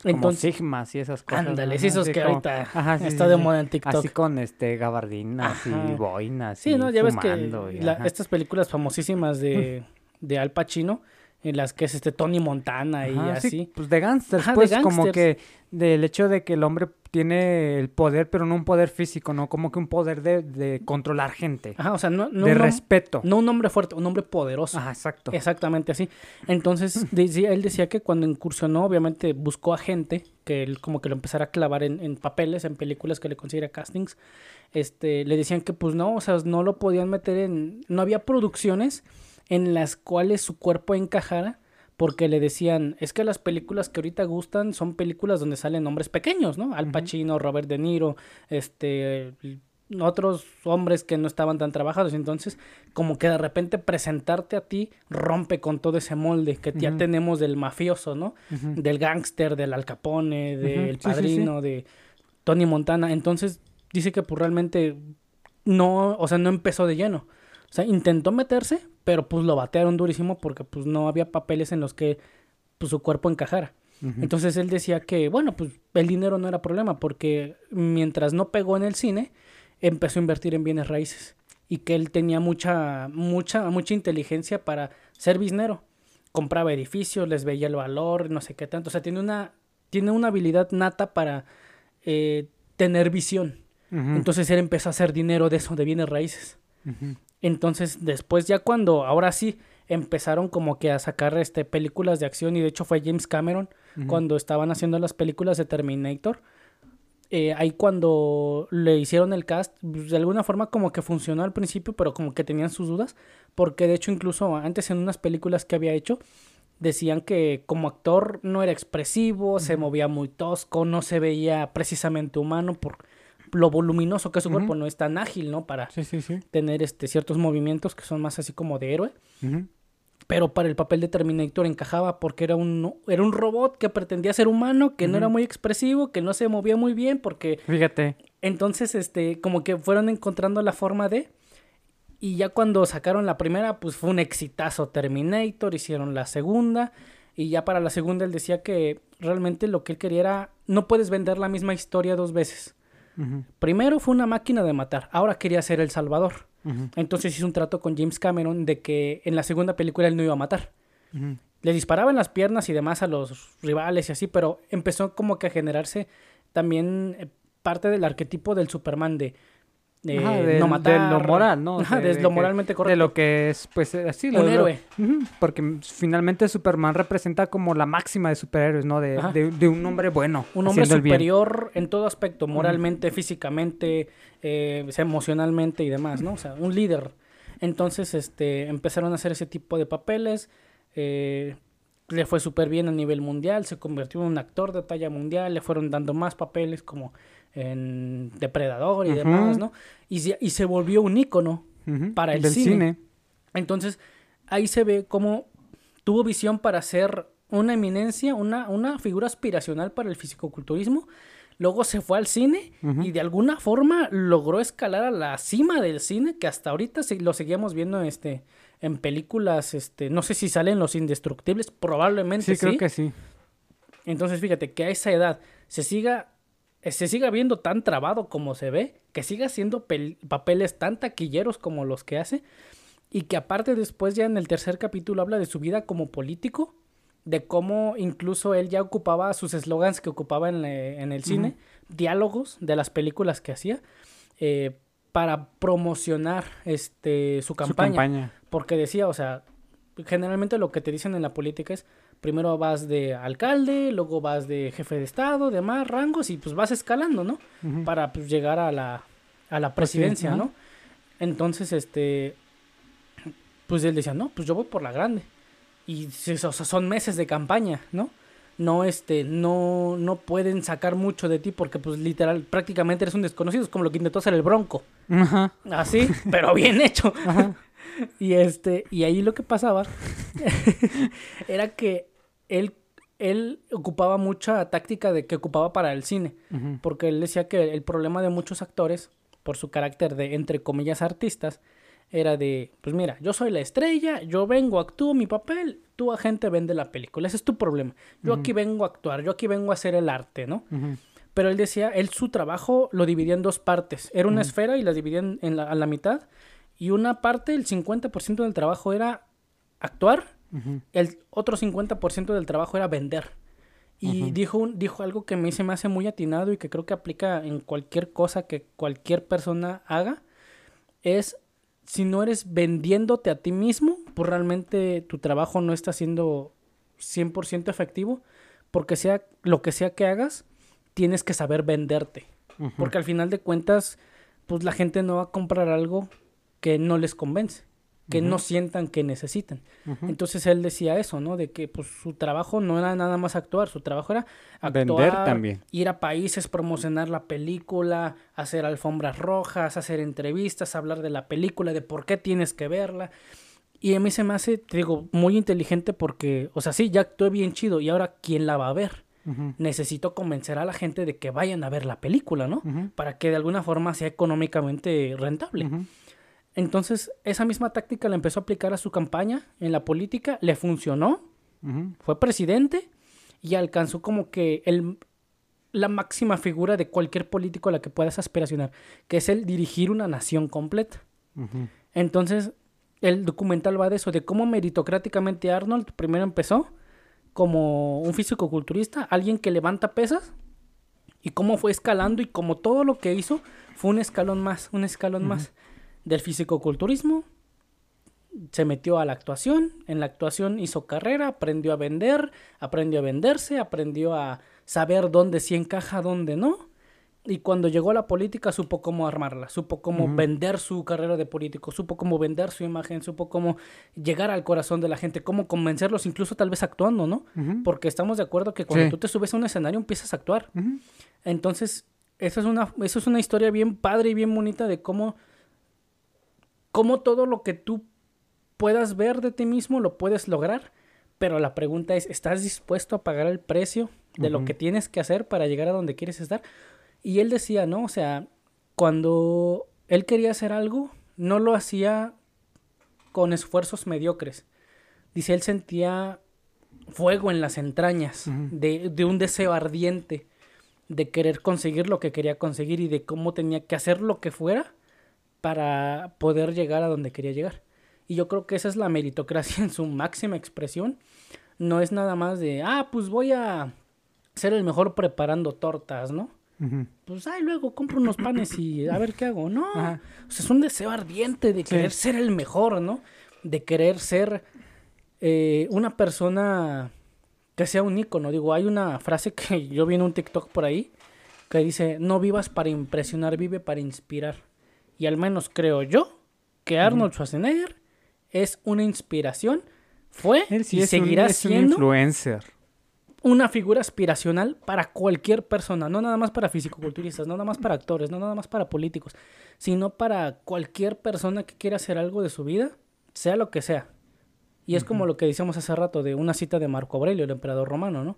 Como Entonces- sigmas y esas cosas. Ándale, ajá, sí, esos que como- ahorita ajá, está de moda en TikTok. Así con este gabardinas Ajá. y boinas Sí, y ¿no? Ya ves que y la- estas películas famosísimas de, de Al Pacino, en las que es este Tony Montana y Ajá, sí, así. pues de gangsters, Ajá, de pues como que del hecho de que el hombre tiene el poder, pero no un poder físico, no como que un poder de, de controlar gente, Ajá, o sea, no, no, de respeto. no un hombre fuerte, un hombre poderoso. Ajá, exacto. Exactamente así. Entonces, [laughs] decía- él decía que cuando incursionó, obviamente buscó a gente que él como que lo empezara a clavar en, en papeles, en películas que le considera castings. Este, le decían que pues no, o sea, no lo podían meter en... No había producciones en las cuales su cuerpo encajara porque le decían, es que las películas que ahorita gustan son películas donde salen hombres pequeños, ¿no? Al Pacino, Robert De Niro, este, otros hombres que no estaban tan trabajados. Entonces, como que de repente presentarte a ti rompe con todo ese molde que ya tenemos del mafioso, ¿no? Del gángster, del Al Capone, del sí, sí, sí. Padrino, de Tony Montana. Entonces, dice que pues realmente no, o sea, no empezó de lleno. O sea, intentó meterse, pero pues lo batearon durísimo porque pues no había papeles en los que pues su cuerpo encajara. Ujú. Entonces él decía que, bueno, pues el dinero no era problema porque mientras no pegó en el cine, empezó a invertir en bienes raíces y que él tenía mucha, mucha, mucha inteligencia para ser biznero. Compraba edificios, les veía el valor, no sé qué tanto. O sea, tiene una, tiene una habilidad nata para eh, tener visión. Entonces él empezó a hacer dinero de eso, de bienes raíces. Ujú. Entonces, después ya cuando, ahora sí, empezaron como que a sacar este, películas de acción y de hecho fue James Cameron cuando estaban haciendo las películas de Terminator. eh, ahí cuando le hicieron el cast, pues, de alguna forma como que funcionó al principio, pero como que tenían sus dudas, porque de hecho incluso antes en unas películas que había hecho, decían que como actor no era expresivo, se movía muy tosco, no se veía precisamente humano por lo voluminoso que es su cuerpo, no es tan ágil, ¿no? Para Sí, sí, sí. tener este, ciertos movimientos que son más así como de héroe. Pero para el papel de Terminator encajaba porque era un, era un robot que pretendía ser humano, que no era muy expresivo, que no se movía muy bien, porque Fíjate. entonces este, como que fueron encontrando la forma de. Y ya cuando sacaron la primera, pues fue un exitazo Terminator, hicieron la segunda. Y ya para la segunda él decía que realmente lo que él quería era, no puedes vender la misma historia dos veces. Primero fue una máquina de matar, ahora quería ser el Salvador. Entonces hizo un trato con James Cameron de que en la segunda película él no iba a matar. Le disparaba en las piernas y demás a los rivales y así, pero empezó como que a generarse también eh, parte del arquetipo del Superman de, de Ajá, del- no matar. De lo moral, ¿no? Ajá, De- de, de lo que- moralmente correcto. De lo que es, pues, eh, así. lo- Un lo- héroe. Porque finalmente Superman representa como la máxima de superhéroes, ¿no? De, un hombre bueno. Un hombre superior en todo aspecto, moralmente, físicamente, eh, emocionalmente y demás, ¿no? O sea, un líder. Entonces, este, empezaron a hacer ese tipo de papeles. eh, le fue súper bien a nivel mundial, se convirtió en un actor de talla mundial, le fueron dando más papeles como en Depredador y demás, ¿no? Y, se- y se volvió un ícono. Para el del cine. Entonces, ahí se ve cómo tuvo visión para ser una eminencia, una, una figura aspiracional para el fisicoculturismo, luego se fue al cine y de alguna forma logró escalar a la cima del cine que hasta ahorita lo seguíamos viendo este en películas este no sé si salen los indestructibles probablemente sí, sí. creo que sí entonces fíjate que a esa edad se siga se siga viendo tan trabado como se ve que siga haciendo papeles tan taquilleros como los que hace y que aparte después ya en el tercer capítulo habla de su vida como político de cómo incluso él ya ocupaba sus eslogans que ocupaba en, eh, el cine, diálogos de las películas que hacía, eh, para promocionar este, su campaña, Porque decía, o sea, generalmente lo que te dicen en la política es, primero vas de alcalde, luego vas de jefe de estado, de más rangos, y pues vas escalando, ¿no? Para pues, llegar a la, a la presidencia, ¿no? Entonces, este, pues él decía, no, pues yo voy por la grande y o sea, son meses de campaña, ¿no? No, este, no, no pueden sacar mucho de ti porque, pues, literal, prácticamente eres un desconocido. Es como lo que intentó hacer el Bronco. Ajá. Así, pero bien hecho. Ajá. [laughs] Y este, y ahí lo que pasaba [laughs] [laughs] era que él, él ocupaba mucha táctica de que ocupaba para el cine. Porque él decía que el problema de muchos actores, por su carácter de, entre comillas, artistas, era de, pues mira, yo soy la estrella, yo vengo, actúo mi papel, tú agente vende la película, ese es tu problema. Yo aquí vengo a actuar, yo aquí vengo a hacer el arte, ¿no? Pero él decía, él su trabajo lo dividía en dos partes, era una esfera y la dividía en, la, a la mitad, y una parte, el 50% del trabajo era actuar, el otro 50% del trabajo era vender. Y dijo, dijo algo que a mí se me hace muy atinado y que creo que aplica en cualquier cosa que cualquier persona haga, es si no eres vendiéndote a ti mismo, pues realmente tu trabajo no está siendo 100% efectivo, porque sea lo que sea que hagas, tienes que saber venderte. Porque al final de cuentas, pues la gente no va a comprar algo que no les convence que no sientan que necesitan. Entonces él decía eso, ¿no? De que pues su trabajo no era nada más actuar, su trabajo era actuar, también. ir a países, promocionar la película, hacer alfombras rojas, hacer entrevistas, hablar de la película, de por qué tienes que verla. Y a mí se me hace, te digo, muy inteligente porque, o sea, sí, ya actué bien chido y ahora ¿quién la va a ver? Necesito convencer a la gente de que vayan a ver la película, ¿no? Para que de alguna forma sea económicamente rentable. Entonces, esa misma táctica la empezó a aplicar a su campaña en la política, le funcionó, fue presidente y alcanzó como que el, la máxima figura de cualquier político a la que puedas aspiracionar, que es el dirigir una nación completa. Entonces, el documental va de eso, de cómo meritocráticamente Arnold primero empezó como un físico-culturista, alguien que levanta pesas, y cómo fue escalando y como todo lo que hizo fue un escalón más, un escalón más del fisicoculturismo, se metió a la actuación, en la actuación hizo carrera, aprendió a vender, aprendió a venderse, aprendió a saber dónde sí encaja, dónde no. Y cuando llegó a la política supo cómo armarla, supo cómo vender su carrera de político, supo cómo vender su imagen, supo cómo llegar al corazón de la gente, cómo convencerlos, incluso tal vez actuando, ¿no? Porque estamos de acuerdo que cuando tú te subes a un escenario empiezas a actuar. Entonces, eso es, una, eso es una historia bien padre y bien bonita de cómo cómo todo lo que tú puedas ver de ti mismo lo puedes lograr, pero la pregunta es, ¿estás dispuesto a pagar el precio de lo que tienes que hacer para llegar a donde quieres estar? Y él decía, ¿no? O sea, cuando él quería hacer algo, no lo hacía con esfuerzos mediocres. Dice, él sentía fuego en las entrañas, de, de, un deseo ardiente de querer conseguir lo que quería conseguir y de cómo tenía que hacer lo que fuera para poder llegar a donde quería llegar. Y yo creo que esa es la meritocracia [laughs] en su máxima expresión. No es nada más de, ah, pues voy a ser el mejor preparando tortas, ¿no? Pues, ay, luego compro unos panes y a ver qué hago. No, o sea, es un deseo ardiente de querer ser el mejor, ¿no? De querer ser eh, una persona que sea un ícono. Digo, hay una frase que [laughs] yo vi en un TikTok por ahí que dice, no vivas para impresionar, vive para inspirar y al menos creo yo que Arnold Schwarzenegger es una inspiración, fue y seguirá siendo influencer. una figura aspiracional para cualquier persona, no nada más para fisicoculturistas, no nada más para actores, no nada más para políticos, sino para cualquier persona que quiera hacer algo de su vida, sea lo que sea. Y es como lo que decíamos hace rato de una cita de Marco Aurelio, el emperador romano, ¿no?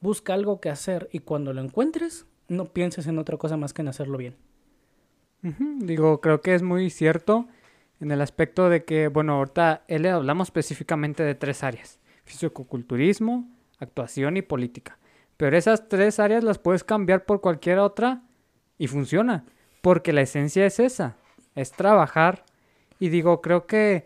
Busca algo que hacer y cuando lo encuentres, no pienses en otra cosa más que en hacerlo bien. Digo, creo que es muy cierto en el aspecto de que, bueno, ahorita él hablamos específicamente de tres áreas. Fisicoculturismo, actuación y política. Pero esas tres áreas las puedes cambiar por cualquier otra y funciona. Porque la esencia es esa, es trabajar. Y digo, creo que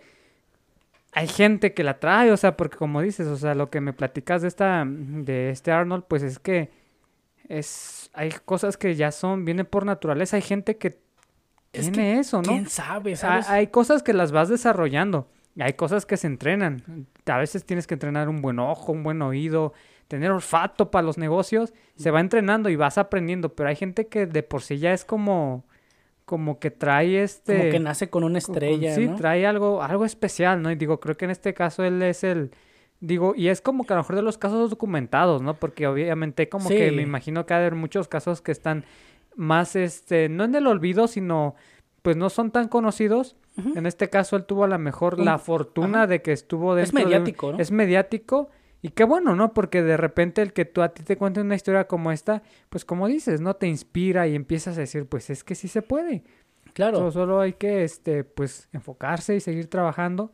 hay gente que la trae, o sea, porque como dices, o sea, lo que me platicas de esta, de este Arnold, pues es que es, hay cosas que ya son, vienen por naturaleza. Hay gente que Es tiene eso, ¿no? ¿Quién sabe? ¿Sabes? Hay cosas que las vas desarrollando. Hay cosas que se entrenan. A veces tienes que entrenar un buen ojo, un buen oído, tener olfato para los negocios. Se va entrenando y vas aprendiendo. Pero hay gente que de por sí ya es como, como que trae este. Como que nace con una estrella, sí, ¿no? trae algo, algo especial, ¿no? Y digo, creo que en este caso él es el. Digo, y es como que a lo mejor de los casos documentados, ¿no? Porque obviamente como que me imagino que ha de haber muchos casos que están más, este, no en el olvido, sino pues no son tan conocidos. En este caso él tuvo a lo mejor la fortuna ajá. de que estuvo Es dentro de un- mediático, ¿no? Es mediático y qué bueno, ¿no? Porque de repente el que tú a ti te cuenten una historia como esta, pues como dices, ¿no? Te inspira y empiezas a decir, pues es que sí se puede. Claro. So- solo hay que, este, pues, enfocarse y seguir trabajando.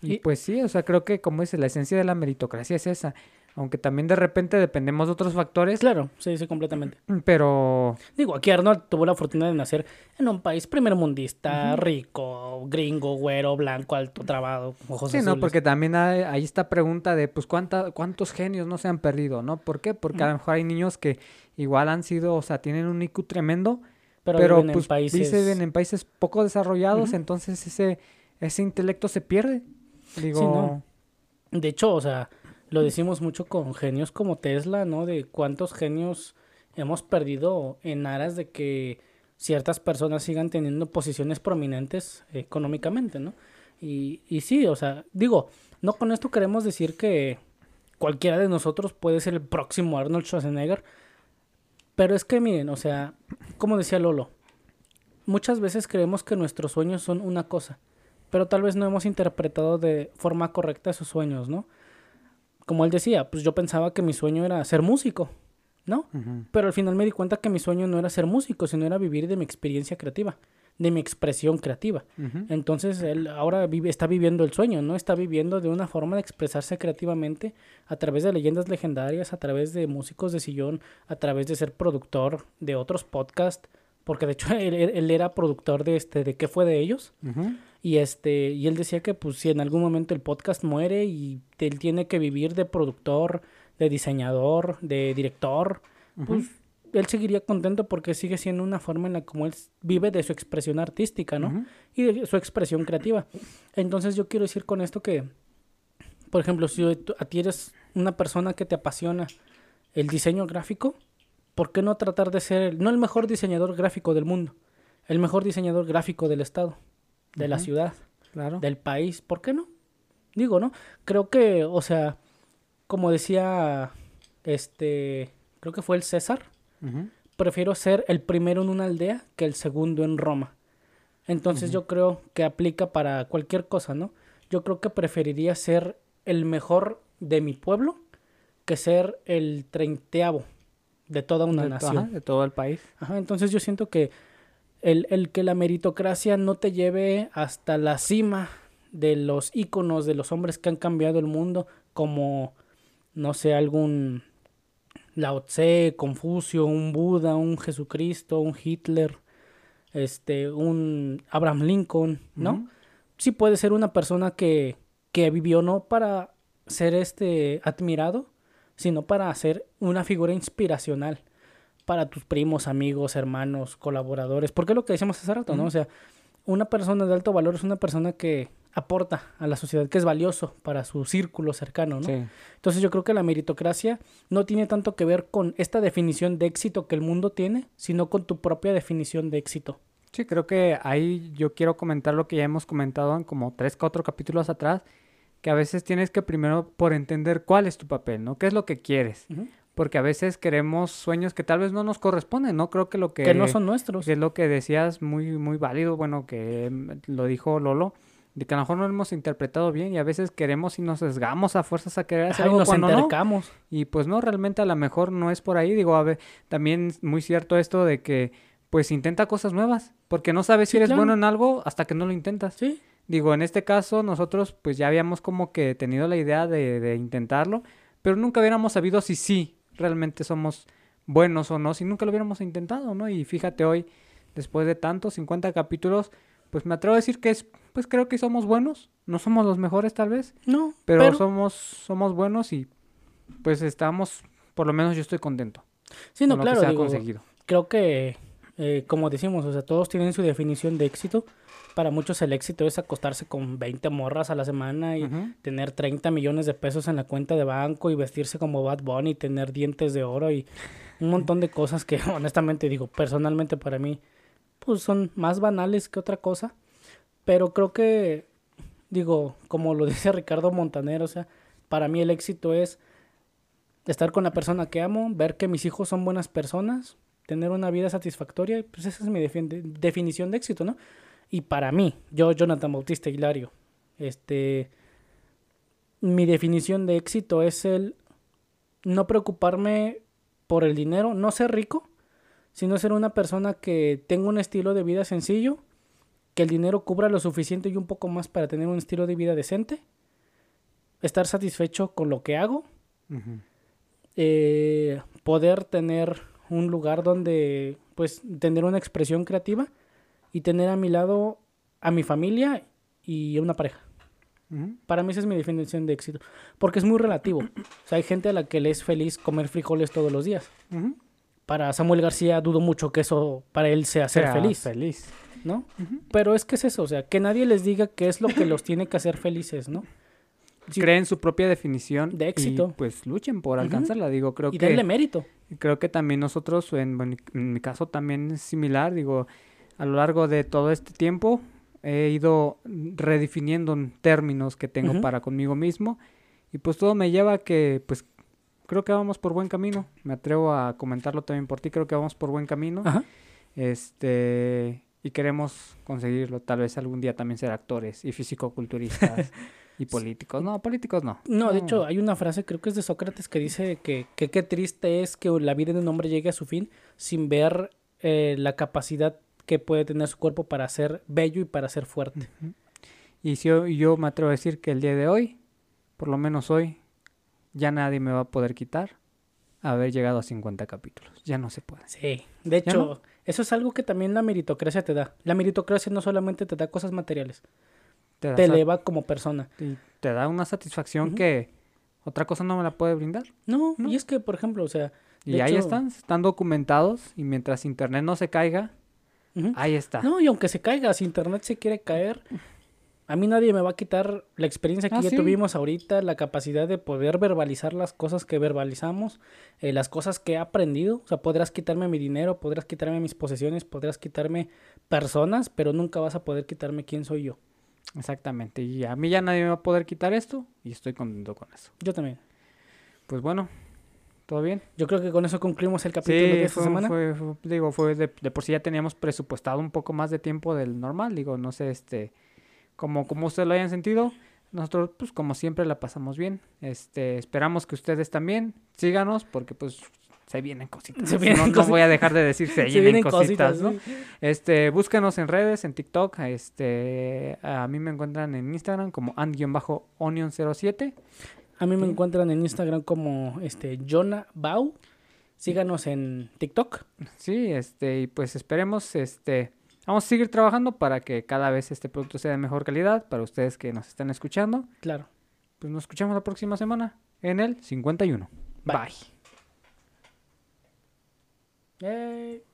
Y, Y- pues sí, o sea, creo que como dice, la esencia de la meritocracia es esa. Aunque también de repente dependemos de otros factores, Claro, sí, sí, completamente. pero Digo, aquí Arnold tuvo la fortuna de nacer en un país primermundista, rico, gringo, güero, blanco, alto, trabado, ojos sí, no, porque también hay, hay esta pregunta de, pues, ¿cuánta, ¿cuántos genios no se han perdido, no? ¿Por qué? Porque a lo mejor hay niños que igual han sido, o sea, tienen un IQ tremendo, pero, pero, viven pues en países... viven en países poco desarrollados, entonces ese, ese intelecto se pierde. Digo, no. De hecho, o sea, lo decimos mucho con genios como Tesla, ¿no? De cuántos genios hemos perdido en aras de que ciertas personas sigan teniendo posiciones prominentes económicamente, ¿no? Y, y sí, o sea, digo, no con esto queremos decir que cualquiera de nosotros puede ser el próximo Arnold Schwarzenegger, pero es que miren, o sea, como decía Lolo, muchas veces creemos que nuestros sueños son una cosa, pero tal vez no hemos interpretado de forma correcta esos sueños, ¿no? Como él decía, pues yo pensaba que mi sueño era ser músico, ¿no? Pero al final me di cuenta que mi sueño no era ser músico, sino era vivir de mi experiencia creativa, de mi expresión creativa. Entonces él ahora vive, está viviendo el sueño, ¿no? Está viviendo de una forma de expresarse creativamente a través de leyendas legendarias, a través de músicos de sillón, a través de ser productor de otros podcasts, porque de hecho [laughs] él, él- era productor de este, de qué fue de ellos. Y este, y él decía que pues si en algún momento el podcast muere y él tiene que vivir de productor, de diseñador, de director, pues él seguiría contento porque sigue siendo una forma en la como él vive de su expresión artística, ¿no? Y de su expresión creativa. Entonces yo quiero decir con esto que, por ejemplo, si tú- a ti eres una persona que te apasiona el diseño gráfico, ¿por qué no tratar de ser, el- no el mejor diseñador gráfico del mundo, el mejor diseñador gráfico del estado, de la ciudad? Claro. del país, ¿por qué no? Digo, ¿no? Creo que, o sea, como decía, este, creo que fue el César, prefiero ser el primero en una aldea que el segundo en Roma. Entonces yo creo que aplica para cualquier cosa, ¿no? Yo creo que preferiría ser el mejor de mi pueblo que ser el treintaavo de toda una de, nación. ajá, de todo el país. Ajá, entonces yo siento que el, el que la meritocracia no te lleve hasta la cima de los íconos de los hombres que han cambiado el mundo, como, no sé, algún Lao Tse, Confucio, un Buda, un Jesucristo, un Hitler, este, un Abraham Lincoln, ¿no? Ujú. Sí puede ser una persona que, que vivió no para ser este admirado, sino para ser una figura inspiracional para tus primos, amigos, hermanos, colaboradores. Porque es lo que decíamos hace rato, ¿no? O sea, una persona de alto valor es una persona que aporta a la sociedad, que es valioso para su círculo cercano, ¿no? Sí. Entonces yo creo que la meritocracia no tiene tanto que ver con esta definición de éxito que el mundo tiene, sino con tu propia definición de éxito. Sí, creo que ahí yo quiero comentar lo que ya hemos comentado en como tres, cuatro capítulos atrás, que a veces tienes que primero por entender cuál es tu papel, ¿no? ¿Qué es lo que quieres? Porque a veces queremos sueños que tal vez no nos corresponden, ¿no? Creo que lo que... Que no son nuestros. que es lo que decías muy, muy válido, bueno, que mm, lo dijo Lolo, de que a lo mejor no lo hemos interpretado bien y a veces queremos y nos sesgamos a fuerzas a querer hacer algo nos cuando no. entercamos. Y pues no, realmente a lo mejor no es por ahí. Digo, a ver, también es muy cierto esto de que pues intenta cosas nuevas, porque no sabes si eres claro. bueno en algo hasta que no lo intentas. Sí, Digo, en este caso nosotros pues ya habíamos como que tenido la idea de, de intentarlo, pero nunca hubiéramos sabido si sí realmente somos buenos o no, si nunca lo hubiéramos intentado, ¿no? Y fíjate hoy, después de tantos 50 capítulos, pues me atrevo a decir que es, pues creo que somos buenos, no somos los mejores tal vez, no, pero, pero, somos, somos buenos y pues estamos, por lo menos yo estoy contento sí, no, con lo claro, que se ha digo, conseguido. creo que, eh, como decimos, o sea, todos tienen su definición de éxito. Para muchos el éxito es acostarse con 20 morras a la semana y tener 30 millones de pesos en la cuenta de banco y vestirse como Bad Bunny y tener dientes de oro y un montón de cosas que [laughs] honestamente digo, personalmente para mí, pues son más banales que otra cosa. Pero creo que, digo, como lo [laughs] dice Ricardo Montaner, o sea, para mí el éxito es estar con la persona que amo, ver que mis hijos son buenas personas, tener una vida satisfactoria, pues esa es mi defin- definición de éxito, ¿no? Y para mí, yo, Jonathan Bautista Hilario, este, mi definición de éxito es el no preocuparme por el dinero, no ser rico, sino ser una persona que tenga un estilo de vida sencillo, que el dinero cubra lo suficiente y un poco más para tener un estilo de vida decente, estar satisfecho con lo que hago, eh, poder tener un lugar donde pues tener una expresión creativa y tener a mi lado a mi familia y una pareja. Para mí esa es mi definición de éxito, porque es muy relativo. O sea, hay gente a la que le es feliz comer frijoles todos los días. Para Samuel García dudo mucho que eso para él sea ser feliz, Feliz. ¿no? Pero es que es eso, o sea, que nadie les diga qué es lo que los tiene que hacer felices, ¿no? Sí. Creen su propia definición De éxito. y pues luchen por alcanzarla. Digo, creo Y que denle mérito. creo que también nosotros, en, en mi caso también es similar. Digo, a lo largo de todo este tiempo he ido redefiniendo términos que tengo Ujú. para conmigo mismo y pues todo me lleva a que pues creo que vamos por buen camino. Me atrevo a comentarlo también por ti. Creo que vamos por buen camino. Ajá. Este, y queremos conseguirlo, tal vez algún día también ser actores y fisicoculturistas [laughs] y políticos. No, políticos no. No, de hecho, hay una frase, creo que es de Sócrates, que dice que que qué triste es que la vida de un hombre llegue a su fin sin ver eh, la capacidad que puede tener su cuerpo para ser bello y para ser fuerte. Y si yo, yo me atrevo a decir que el día de hoy, por lo menos hoy, ya nadie me va a poder quitar haber llegado a 50 capítulos. Ya no se puede. Sí, de ¿Ya hecho, no? eso es algo que también la meritocracia te da. La meritocracia no solamente te da cosas materiales, Te eleva como persona. y te da una satisfacción que otra cosa no me la puede brindar. No, No. y es que, por ejemplo, o sea... Y ahí están, están documentados y mientras internet no se caiga, ahí está. No, y aunque se caiga, si internet se quiere caer, a mí nadie me va a quitar la experiencia que Ah, ya sí. tuvimos ahorita, la capacidad de poder verbalizar las cosas que verbalizamos, eh, las cosas que he aprendido. O sea, podrás quitarme mi dinero, podrás quitarme mis posesiones, podrás quitarme personas, pero nunca vas a poder quitarme quién soy yo. Exactamente. Y a mí ya nadie me va a poder quitar esto y estoy contento con eso. Yo también. Pues bueno, ¿todo bien? Yo creo que con eso concluimos el capítulo de esta fue, semana. fue- fue- digo, fue de, de por sí ya teníamos presupuestado un poco más de tiempo del normal, digo, no sé, este, como, como ustedes lo hayan sentido, nosotros, pues, como siempre la pasamos bien, este, esperamos que ustedes también, síganos, porque, pues, se vienen cositas, Se vienen no, no cosi- voy a dejar de decir se, [laughs] Se vienen, vienen cositas, cositas, ¿no? sí. Este, búsquenos en redes, en TikTok, este, a mí me encuentran en Instagram como and-onion07, A mí me encuentran en Instagram como este Jonah Bau. Síganos en TikTok. Sí, este, y pues esperemos, este, vamos a seguir trabajando para que cada vez este producto sea de mejor calidad para ustedes que nos están escuchando. Claro. Pues nos escuchamos la próxima semana en el 51. Bye. Bye. Yay.